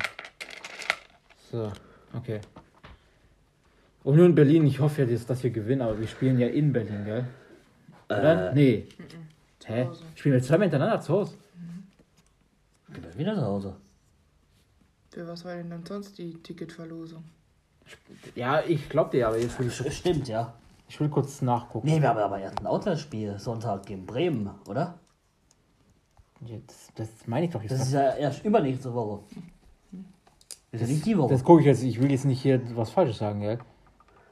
[SPEAKER 2] So, okay. Union Berlin, ich hoffe ja, dass, dass wir gewinnen, aber wir spielen ja in Berlin, gell? Oder?
[SPEAKER 1] Äh,
[SPEAKER 2] nee. Hä?
[SPEAKER 3] Hause.
[SPEAKER 2] Spielen wir zweimal hintereinander zu Hause?
[SPEAKER 1] wieder zu Hause.
[SPEAKER 3] Für was war denn dann sonst die Ticketverlosung?
[SPEAKER 2] Ja, ich glaub dir, aber jetzt will ich,
[SPEAKER 1] Stimmt, ja.
[SPEAKER 2] ich will kurz nachgucken.
[SPEAKER 1] Nee, wir haben aber erst ein Auswärtsspiel Sonntag gegen Bremen, oder?
[SPEAKER 2] Ja, das, das meine ich doch jetzt.
[SPEAKER 1] Das ist ja erst übernächste Woche. Das ist ja nicht die Woche.
[SPEAKER 2] Das gucke ich jetzt, ich will jetzt nicht hier was Falsches sagen, gell?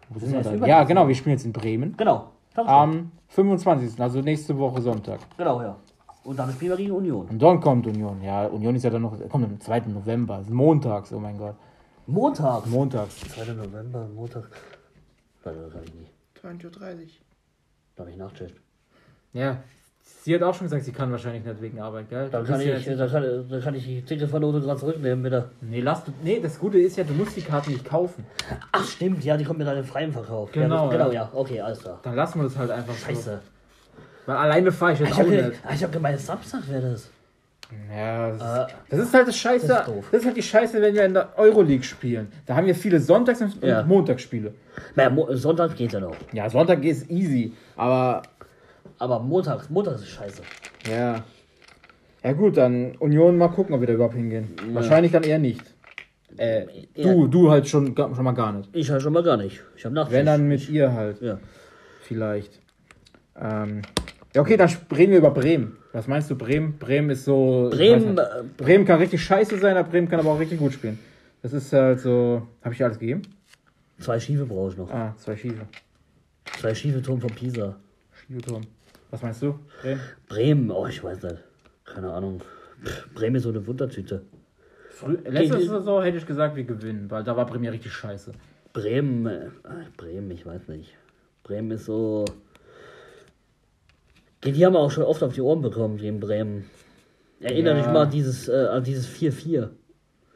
[SPEAKER 2] Wo sind wir da? Ja, genau, wir spielen jetzt in Bremen.
[SPEAKER 1] Genau. Am
[SPEAKER 2] Am 25. Also nächste Woche Sonntag.
[SPEAKER 1] genau, ja. Und dann spielen wir gegen Union.
[SPEAKER 2] Und dann kommt Union. Ja, Union ist ja dann noch, kommt am 2. November. Ist montags, oh mein Gott.
[SPEAKER 1] Montags.
[SPEAKER 2] Montags.
[SPEAKER 1] 2. November, Montag. Warte, das ich nicht.
[SPEAKER 3] 20.30 Uhr.
[SPEAKER 1] Da habe ich nachgecheckt.
[SPEAKER 2] Ja, sie hat auch schon gesagt, sie kann wahrscheinlich nicht wegen Arbeit, gell?
[SPEAKER 1] Dann kann
[SPEAKER 2] ja
[SPEAKER 1] ich,
[SPEAKER 2] jetzt-
[SPEAKER 1] dann kann, kann ich die Ticketverlosung gerade zurücknehmen, wieder.
[SPEAKER 2] Nee, lass du, nee, das Gute ist ja, du musst die Karten nicht kaufen.
[SPEAKER 1] Ach, stimmt, ja, die kommen mir dann im freien Verkauf.
[SPEAKER 2] Genau,
[SPEAKER 1] Ja, das, genau,
[SPEAKER 2] ja.
[SPEAKER 1] ja. Okay, alles klar.
[SPEAKER 2] Dann lassen wir das halt einfach so.
[SPEAKER 1] Scheiße.
[SPEAKER 2] Weil alleine fahre ich jetzt
[SPEAKER 1] Ich
[SPEAKER 2] auch
[SPEAKER 1] habe
[SPEAKER 2] nicht.
[SPEAKER 1] hab gemeint, Samstag wäre das.
[SPEAKER 2] Ja, das,
[SPEAKER 1] Äh,
[SPEAKER 2] ist, das ist halt das Scheiße.
[SPEAKER 1] das
[SPEAKER 2] Das
[SPEAKER 1] ist
[SPEAKER 2] ist,
[SPEAKER 1] doof.
[SPEAKER 2] halt die Scheiße, wenn wir in der Euroleague spielen. Da haben wir viele Sonntags- und
[SPEAKER 1] Ja.
[SPEAKER 2] Montagsspiele.
[SPEAKER 1] naja, Mo Sonntag geht ja noch.
[SPEAKER 2] Ja, Sonntag ist easy, aber
[SPEAKER 1] Aber montags, montags ist scheiße.
[SPEAKER 2] ja. Ja gut, dann Union mal gucken, ob wir da überhaupt hingehen. Wahrscheinlich dann eher nicht. Äh, du, du halt schon, schon mal gar nicht.
[SPEAKER 1] Ich halt schon mal gar nicht. Ich habe Nachtschicht.
[SPEAKER 2] Wenn dann mit ihr halt,
[SPEAKER 1] Ja.
[SPEAKER 2] vielleicht. Ähm, ja, okay, dann reden wir über Bremen. Was meinst du, Bremen? Bremen ist so.
[SPEAKER 1] Bremen, äh.
[SPEAKER 2] Bremen kann richtig scheiße sein, aber Bremen kann aber auch richtig gut spielen. Das ist halt so. Habe ich alles gegeben?
[SPEAKER 1] zwei Schiefe brauche ich noch.
[SPEAKER 2] Ah, zwei Schiefe.
[SPEAKER 1] Zwei schiefe Turm von Pisa.
[SPEAKER 2] Schiebeturm. Was meinst du? Bremen?
[SPEAKER 1] Bremen, oh, ich weiß nicht. Keine Ahnung. Pff, Bremen ist so eine Wundertüte.
[SPEAKER 2] Frü Letzte
[SPEAKER 1] Gegen-
[SPEAKER 2] Saison hätte ich gesagt, wir gewinnen, weil da war Bremen ja richtig scheiße.
[SPEAKER 1] Bremen, äh, Bremen, ich weiß nicht. Bremen ist so. Die, die haben wir auch schon oft auf die Ohren bekommen gegen Bremen. Erinnere
[SPEAKER 2] Ja.
[SPEAKER 1] dich mal an dieses, äh, an dieses 4-4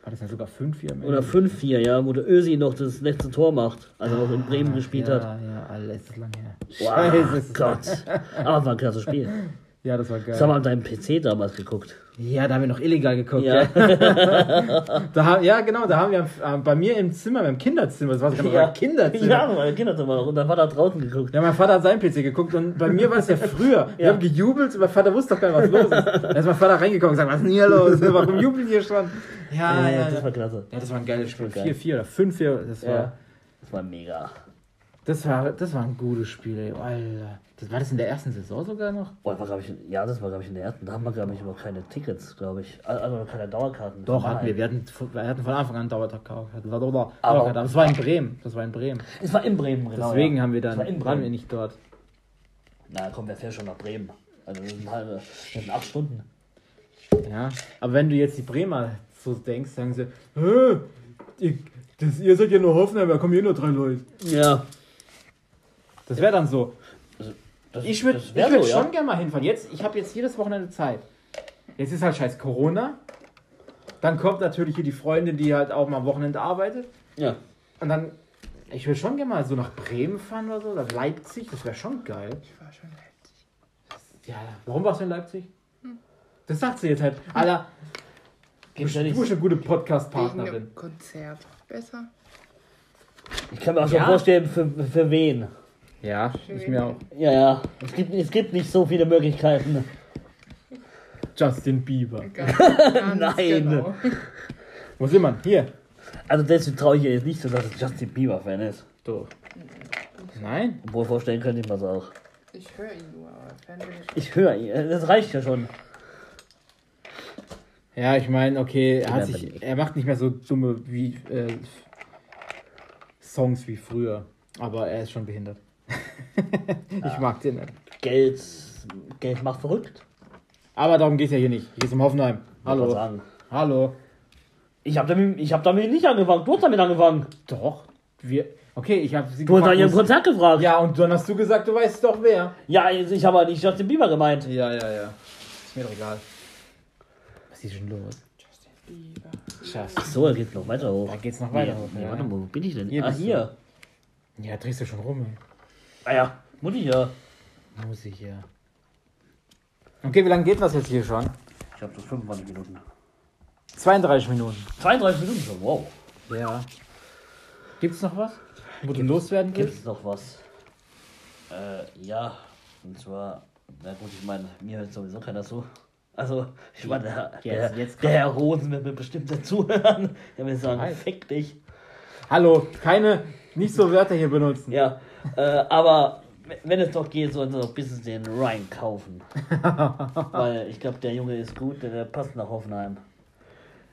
[SPEAKER 2] War das dann sogar 5-4 am Ende?
[SPEAKER 1] oder 5-4, ja, wo der Ösi noch das letzte Tor macht, als er noch in Bremen gespielt
[SPEAKER 2] ja,
[SPEAKER 1] hat.
[SPEAKER 2] Ja, alles ist lang her.
[SPEAKER 1] Wow,
[SPEAKER 2] Scheiße.
[SPEAKER 1] Gott. Aber war ein klasse Spiel. (laughs)
[SPEAKER 2] Ja, das war geil.
[SPEAKER 1] Das haben wir an deinem PC damals geguckt.
[SPEAKER 2] Ja, da haben wir noch illegal geguckt.
[SPEAKER 1] Ja.
[SPEAKER 2] Ja, (laughs) da, haben- ja genau, da haben wir äh, bei mir im Zimmer, beim Kinderzimmer, das war sogar
[SPEAKER 1] Ja.
[SPEAKER 2] Kinderzimmer.
[SPEAKER 1] Ja, meine Kinderzimmer. Und dann war da draußen geguckt.
[SPEAKER 2] Ja, mein Vater hat seinen PC geguckt und bei mir war es ja (laughs) früher. Wir
[SPEAKER 1] Ja.
[SPEAKER 2] haben gejubelt und mein Vater wusste doch gar nicht, was los ist. (laughs) Da ist mein Vater reingekommen und gesagt, was ist denn hier los? Warum jubeln hier schon? Ja, ja,
[SPEAKER 1] das war klasse.
[SPEAKER 2] Ja, das war ein geiles Spiel.
[SPEAKER 1] Das war geil.
[SPEAKER 2] 4-4 oder 5-4, das war.
[SPEAKER 1] Das war mega.
[SPEAKER 2] das war, das war ein gutes Spiel, ey. Alter. Das, war das in der ersten Saison sogar noch?
[SPEAKER 1] Boah, war, ich, ja, das war, glaube ich, in der ersten. Da haben wir, glaube ich, noch keine Tickets, glaube ich. Also keine Dauerkarten.
[SPEAKER 2] Doch, hatten wir. Wir hatten, von- wir hatten von Anfang an Dauerkarten. Oder,
[SPEAKER 1] Aber-
[SPEAKER 2] Dauerkarten. Aber das war in Bremen. Das war in Bremen.
[SPEAKER 1] Es war in Bremen, genau.
[SPEAKER 2] Deswegen
[SPEAKER 1] ja.
[SPEAKER 2] haben wir dann,
[SPEAKER 1] war in
[SPEAKER 2] waren wir nicht dort.
[SPEAKER 1] Na komm, wer fährt schon nach Bremen? Also das sind halbe, das sind acht Stunden.
[SPEAKER 2] Ja, aber wenn du jetzt die Bremer so denkst, sagen sie, ihr, das, ihr seid ja nur Hoffenheim, da kommen hier nur drei Leute.
[SPEAKER 1] Ja.
[SPEAKER 2] Das wäre dann so.
[SPEAKER 1] Das,
[SPEAKER 2] Ich würde würd
[SPEAKER 1] so,
[SPEAKER 2] schon
[SPEAKER 1] ja.
[SPEAKER 2] gerne mal hinfahren. Jetzt, ich habe jetzt jedes Wochenende Zeit. Jetzt ist halt scheiß Corona. Dann kommt natürlich hier die Freundin, die halt auch mal am Wochenende arbeitet.
[SPEAKER 1] Ja.
[SPEAKER 2] Und dann, ich würde schon gerne mal so nach Bremen fahren oder so, oder Leipzig, das wäre schon geil.
[SPEAKER 3] Ich war schon Leipzig.
[SPEAKER 2] Ja, warum warst du in Leipzig? Das sagt sie jetzt halt. Alter, du bist eine gute Podcast-Partnerin.
[SPEAKER 3] Konzert. Besser?
[SPEAKER 1] Ich kann mir auch schon
[SPEAKER 2] Ja.
[SPEAKER 1] vorstellen, für, für wen.
[SPEAKER 2] Ja, ich mir auch.
[SPEAKER 1] Ja, ja. Es gibt, es gibt nicht so viele Möglichkeiten.
[SPEAKER 2] Justin Bieber. (laughs)
[SPEAKER 3] Ganz, ganz
[SPEAKER 1] Nein.
[SPEAKER 3] Genau.
[SPEAKER 2] Wo sind wir? Hier.
[SPEAKER 1] Also deswegen traue ich ihr jetzt nicht so, dass es Justin Bieber-Fan ist.
[SPEAKER 2] So. Nein?
[SPEAKER 1] Obwohl vorstellen könnte ich mir das auch.
[SPEAKER 3] Ich höre ihn nur, aber Fan bin ich
[SPEAKER 1] Ich höre ihn. Das reicht ja schon.
[SPEAKER 2] Ja, ich meine, okay, er, hat sich, er macht nicht mehr so dumme wie äh, Songs wie früher. Aber er ist schon behindert. (laughs) ich mag den nicht.
[SPEAKER 1] Geld, Geld macht verrückt.
[SPEAKER 2] Aber darum geht es ja hier nicht. Hier es um Hoffenheim. Hallo. Hallo.
[SPEAKER 1] Ich habe damit, ich hab damit nicht angefangen. Du hast damit angefangen.
[SPEAKER 2] Doch. Wir. Okay, ich habe sie
[SPEAKER 1] Du hast nach ihrem Konzert gefragt.
[SPEAKER 2] Ja, und dann hast du gesagt, du weißt doch wer.
[SPEAKER 1] Ja, ich habe aber nicht Justin Bieber gemeint.
[SPEAKER 2] Ja, ja, ja. Ist mir doch egal. Was ist denn los?
[SPEAKER 3] Justin Bieber.
[SPEAKER 2] Scheiße.
[SPEAKER 1] Ach so, er geht noch weiter hoch.
[SPEAKER 2] Da geht's noch weiter
[SPEAKER 1] Nee,
[SPEAKER 2] hoch,
[SPEAKER 1] Nee,
[SPEAKER 2] ja.
[SPEAKER 1] warte mal, wo bin ich denn?
[SPEAKER 2] Hier
[SPEAKER 1] ah,
[SPEAKER 2] bist du.
[SPEAKER 1] hier.
[SPEAKER 2] Ja, drehst du schon rum. ey.
[SPEAKER 1] Ah ja, muss ich ja.
[SPEAKER 2] Muss ich ja. Okay, wie lange geht das jetzt hier schon?
[SPEAKER 1] Ich habe so 25 Minuten.
[SPEAKER 2] 32 Minuten.
[SPEAKER 1] 32 Minuten schon, wow.
[SPEAKER 2] Ja. Gibt's noch was? Wo du loswerden willst?
[SPEAKER 1] es noch was? Äh, ja. Und zwar, na gut, ich meine, mir hört sowieso keiner zu. Also, ich meine, der, der,
[SPEAKER 2] jetzt
[SPEAKER 1] der Herr Rosen wird mir bestimmt zuhören. Der will sagen,
[SPEAKER 2] Nein.
[SPEAKER 1] fick dich.
[SPEAKER 2] Hallo, keine, nicht so Wörter hier benutzen.
[SPEAKER 1] Ja, äh, aber wenn es doch geht, sollen sie doch bis den Ryan kaufen. (laughs) Weil ich glaube, der Junge ist gut, der, der passt nach Hoffenheim.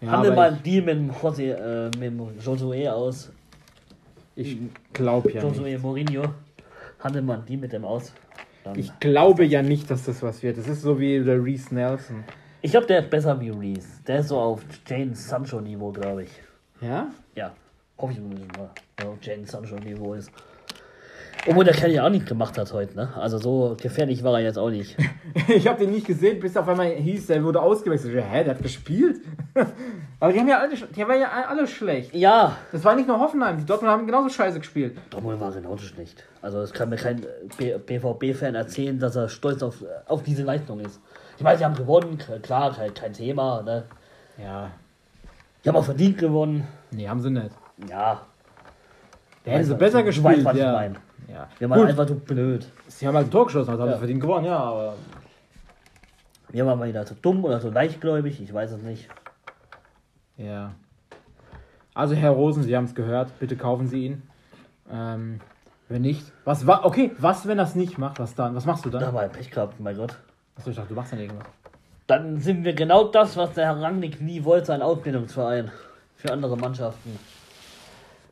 [SPEAKER 2] Ja,
[SPEAKER 1] Handel mal einen Deal mit dem José, äh, mit dem Josué aus.
[SPEAKER 2] ich, glaube ja nicht.
[SPEAKER 1] Josué Mourinho. Handel mal einen Deal mit dem aus.
[SPEAKER 2] Ich glaube ja nicht, dass das was wird. Das ist so wie der Reese Nelson.
[SPEAKER 1] Ich glaube, der ist besser wie Reese. Der ist so auf Jane Sancho Niveau, glaube ich.
[SPEAKER 2] Ja?
[SPEAKER 1] Ja, hoffe ich mal. Ja, auf Jane Sancho Niveau ist. Obwohl der Kerl ja auch nicht gemacht hat heute, ne? Also so gefährlich war er jetzt auch nicht. (laughs)
[SPEAKER 2] Ich habe den nicht gesehen, bis auf einmal hieß, er wurde ausgewechselt. Hä, der hat gespielt? (laughs) Aber die haben ja alle, die waren ja alle schlecht.
[SPEAKER 1] Ja,
[SPEAKER 2] Das war nicht nur Hoffenheim, die Dortmund haben genauso scheiße gespielt.
[SPEAKER 1] Dortmund war genauso schlecht. Also es kann mir kein BVB-Fan erzählen, dass er stolz auf, auf diese Leistung ist. Ich meine, sie haben gewonnen, klar, kein, kein Thema, ne?
[SPEAKER 2] Ja.
[SPEAKER 1] Die haben auch verdient gewonnen.
[SPEAKER 2] Nee, haben sie nicht.
[SPEAKER 1] Ja.
[SPEAKER 2] Da hätten sie
[SPEAKER 1] Weißt
[SPEAKER 2] besser gespielt.
[SPEAKER 1] weißt, was
[SPEAKER 2] ja.
[SPEAKER 1] ich meine.
[SPEAKER 2] Ja.
[SPEAKER 1] Wir waren
[SPEAKER 2] Gut,
[SPEAKER 1] einfach so blöd.
[SPEAKER 2] sie haben halt ein Tor geschossen, also haben
[SPEAKER 1] Ja.
[SPEAKER 2] sie verdient gewonnen, ja, aber.
[SPEAKER 1] Wir waren mal wieder zu dumm oder zu leichtgläubig, ich weiß es nicht.
[SPEAKER 2] Ja. Also, Herr Rosen, Sie haben es gehört, bitte kaufen Sie ihn. Ähm, wenn nicht. Was war. Okay, was, wenn das nicht macht? Was dann? Was machst du
[SPEAKER 1] Da
[SPEAKER 2] dann?
[SPEAKER 1] haben wir Pech gehabt, mein Gott.
[SPEAKER 2] Achso, ich dachte, du machst dann irgendwas.
[SPEAKER 1] Dann sind wir genau das, was der Herr Rangnick nie wollte, ein Ausbildungsverein für andere Mannschaften.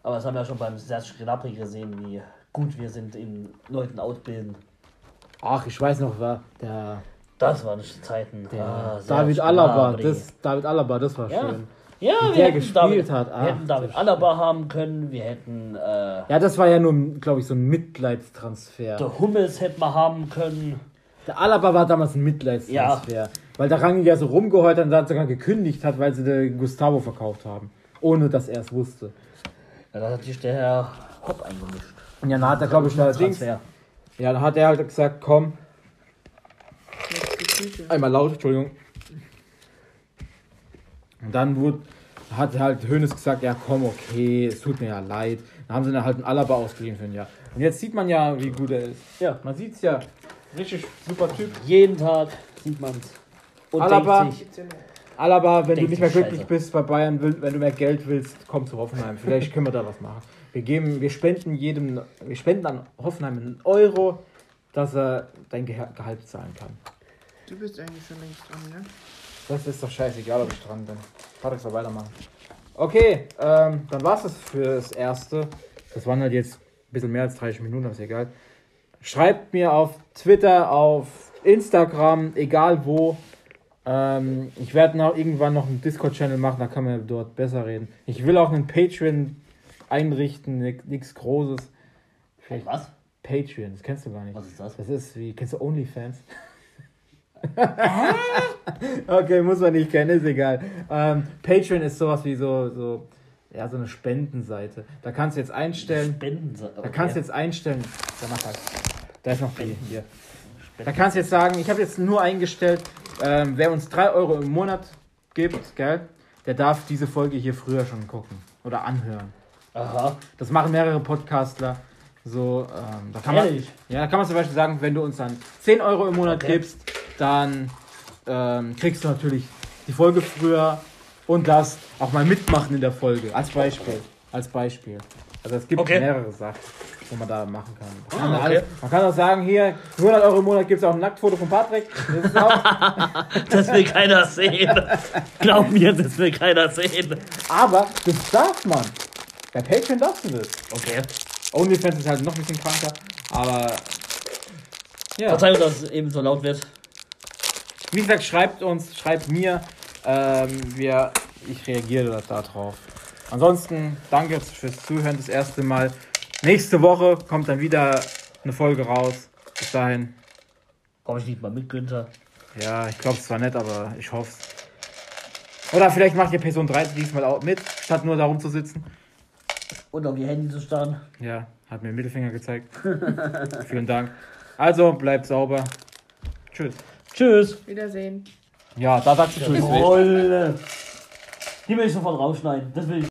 [SPEAKER 1] Aber das haben wir ja schon beim Serge Gnabry gesehen, wie gut wir sind in Leuten ausbilden.
[SPEAKER 2] Ach, ich weiß noch, war der,
[SPEAKER 1] Das waren Zeiten.
[SPEAKER 2] der
[SPEAKER 1] Ah,
[SPEAKER 2] David Alaba. Das, David Alaba, das war
[SPEAKER 1] Ja.
[SPEAKER 2] schön.
[SPEAKER 1] ja,
[SPEAKER 2] wie
[SPEAKER 1] wir
[SPEAKER 2] der gespielt
[SPEAKER 1] David,
[SPEAKER 2] hat.
[SPEAKER 1] Wir
[SPEAKER 2] Ach,
[SPEAKER 1] hätten David Alaba haben können, wir hätten äh,
[SPEAKER 2] Ja, das war ja nur, glaube ich, so ein Mitleidstransfer.
[SPEAKER 1] der Hummels hätten wir haben können.
[SPEAKER 2] Der Alaba war damals ein Mitleidstransfer. Weil der Rangnick ja so rumgeheult hat und dann sogar gekündigt hat, weil sie den Gustavo verkauft haben. Ohne dass er es wusste.
[SPEAKER 1] Ja, da hat sich der Herr Hopp eingemischt.
[SPEAKER 2] Und ja, dann hat er, glaube ich, da Dings.
[SPEAKER 1] Transfer.
[SPEAKER 2] Ja, dann hat er halt gesagt, komm. Einmal laut, Entschuldigung. Und dann wurde, hat halt Hönes gesagt, ja komm, okay, es tut mir ja leid. Dann haben sie dann halt einen Alaba ausgeliehen für ein Jahr. Und jetzt sieht man ja, wie gut er ist.
[SPEAKER 1] Ja.
[SPEAKER 2] Man sieht's ja. Richtig super Typ.
[SPEAKER 1] Jeden Tag sieht man's. Und
[SPEAKER 2] Alaba-
[SPEAKER 1] denkt sich,
[SPEAKER 3] 17 Uhr.
[SPEAKER 2] Alaba, wenn du nicht mehr glücklich
[SPEAKER 1] Scheiße.
[SPEAKER 2] bist bei Bayern, wenn du mehr Geld willst, komm zu Hoffenheim. Vielleicht können wir da was machen. Wir geben, wir spenden jedem, wir spenden an Hoffenheim einen Euro, dass er dein Geha- Gehalt zahlen kann.
[SPEAKER 3] Du bist eigentlich schon längst dran, ne?
[SPEAKER 2] Das ist doch scheißegal, ob ich dran bin. Patrick soll weitermachen. Okay, ähm, dann war's das für das erste. Das waren halt jetzt ein bisschen mehr als 30 Minuten, aber ist egal. Schreibt mir auf Twitter, auf Instagram, egal wo. Ähm, ich werde noch irgendwann noch einen Discord-Channel machen, da kann man dort besser reden. Ich will auch einen Patreon einrichten, nichts Großes. Vielleicht
[SPEAKER 1] Was?
[SPEAKER 2] Patreon, das kennst du gar nicht.
[SPEAKER 1] Was ist das?
[SPEAKER 2] Das ist wie, kennst du OnlyFans? (laughs) okay, muss man nicht kennen, ist egal. Ähm, Patreon ist sowas wie so, so, ja, so eine Spendenseite. Da kannst du jetzt einstellen,
[SPEAKER 1] Spenden.
[SPEAKER 2] da kannst du jetzt einstellen, da mach halt, da ist noch die hier. Da kannst du jetzt sagen, ich habe jetzt nur eingestellt, ähm, wer uns 3 Euro im Monat gibt, gell, der darf diese Folge hier früher schon gucken oder anhören.
[SPEAKER 1] Aha.
[SPEAKER 2] Das machen mehrere Podcastler. So, ähm, da kann man,
[SPEAKER 1] Ehrlich?
[SPEAKER 2] ja, da kann man zum Beispiel sagen, wenn du uns dann 10 Euro im Monat
[SPEAKER 1] Okay.
[SPEAKER 2] gibst, dann ähm, kriegst du natürlich die Folge früher und darfst auch mal mitmachen in der Folge. Als Beispiel. Als Beispiel. Also es gibt
[SPEAKER 1] Okay.
[SPEAKER 2] mehrere Sachen, wo man da machen kann. Man kann,
[SPEAKER 1] Ah, okay.
[SPEAKER 2] alles, man kann auch sagen, hier, 100 Euro im Monat gibt es auch ein Nacktfoto von Patrick. Das (laughs)
[SPEAKER 1] Das will keiner sehen. Glaub mir, das will keiner sehen.
[SPEAKER 2] aber das darf man. Bei Patreon darfst du das.
[SPEAKER 1] Okay.
[SPEAKER 2] OnlyFans ist halt noch ein bisschen kranker, aber ja.
[SPEAKER 1] Verzeihung, dass es eben so laut wird.
[SPEAKER 2] Wie gesagt, schreibt uns, schreibt mir. Ähm, wir, ich reagiere da drauf. Ansonsten danke fürs Zuhören das erste Mal. Nächste Woche kommt dann wieder eine Folge raus. Bis dahin.
[SPEAKER 1] Komm ich nicht mal mit, Günther.
[SPEAKER 2] Ja, ich glaube es zwar nicht, aber ich hoffe es. Oder vielleicht macht ihr Person 3 diesmal auch mit, statt nur darum zu sitzen.
[SPEAKER 1] Und auf ihr Handy zu starren.
[SPEAKER 2] Ja, hat mir den Mittelfinger gezeigt. (laughs) Vielen Dank. Also, bleibt sauber. Tschüss.
[SPEAKER 1] Tschüss.
[SPEAKER 3] Wiedersehen.
[SPEAKER 2] Ja, da sagst du Tschüss.
[SPEAKER 1] Die will ich sofort rausschneiden. Das will ich.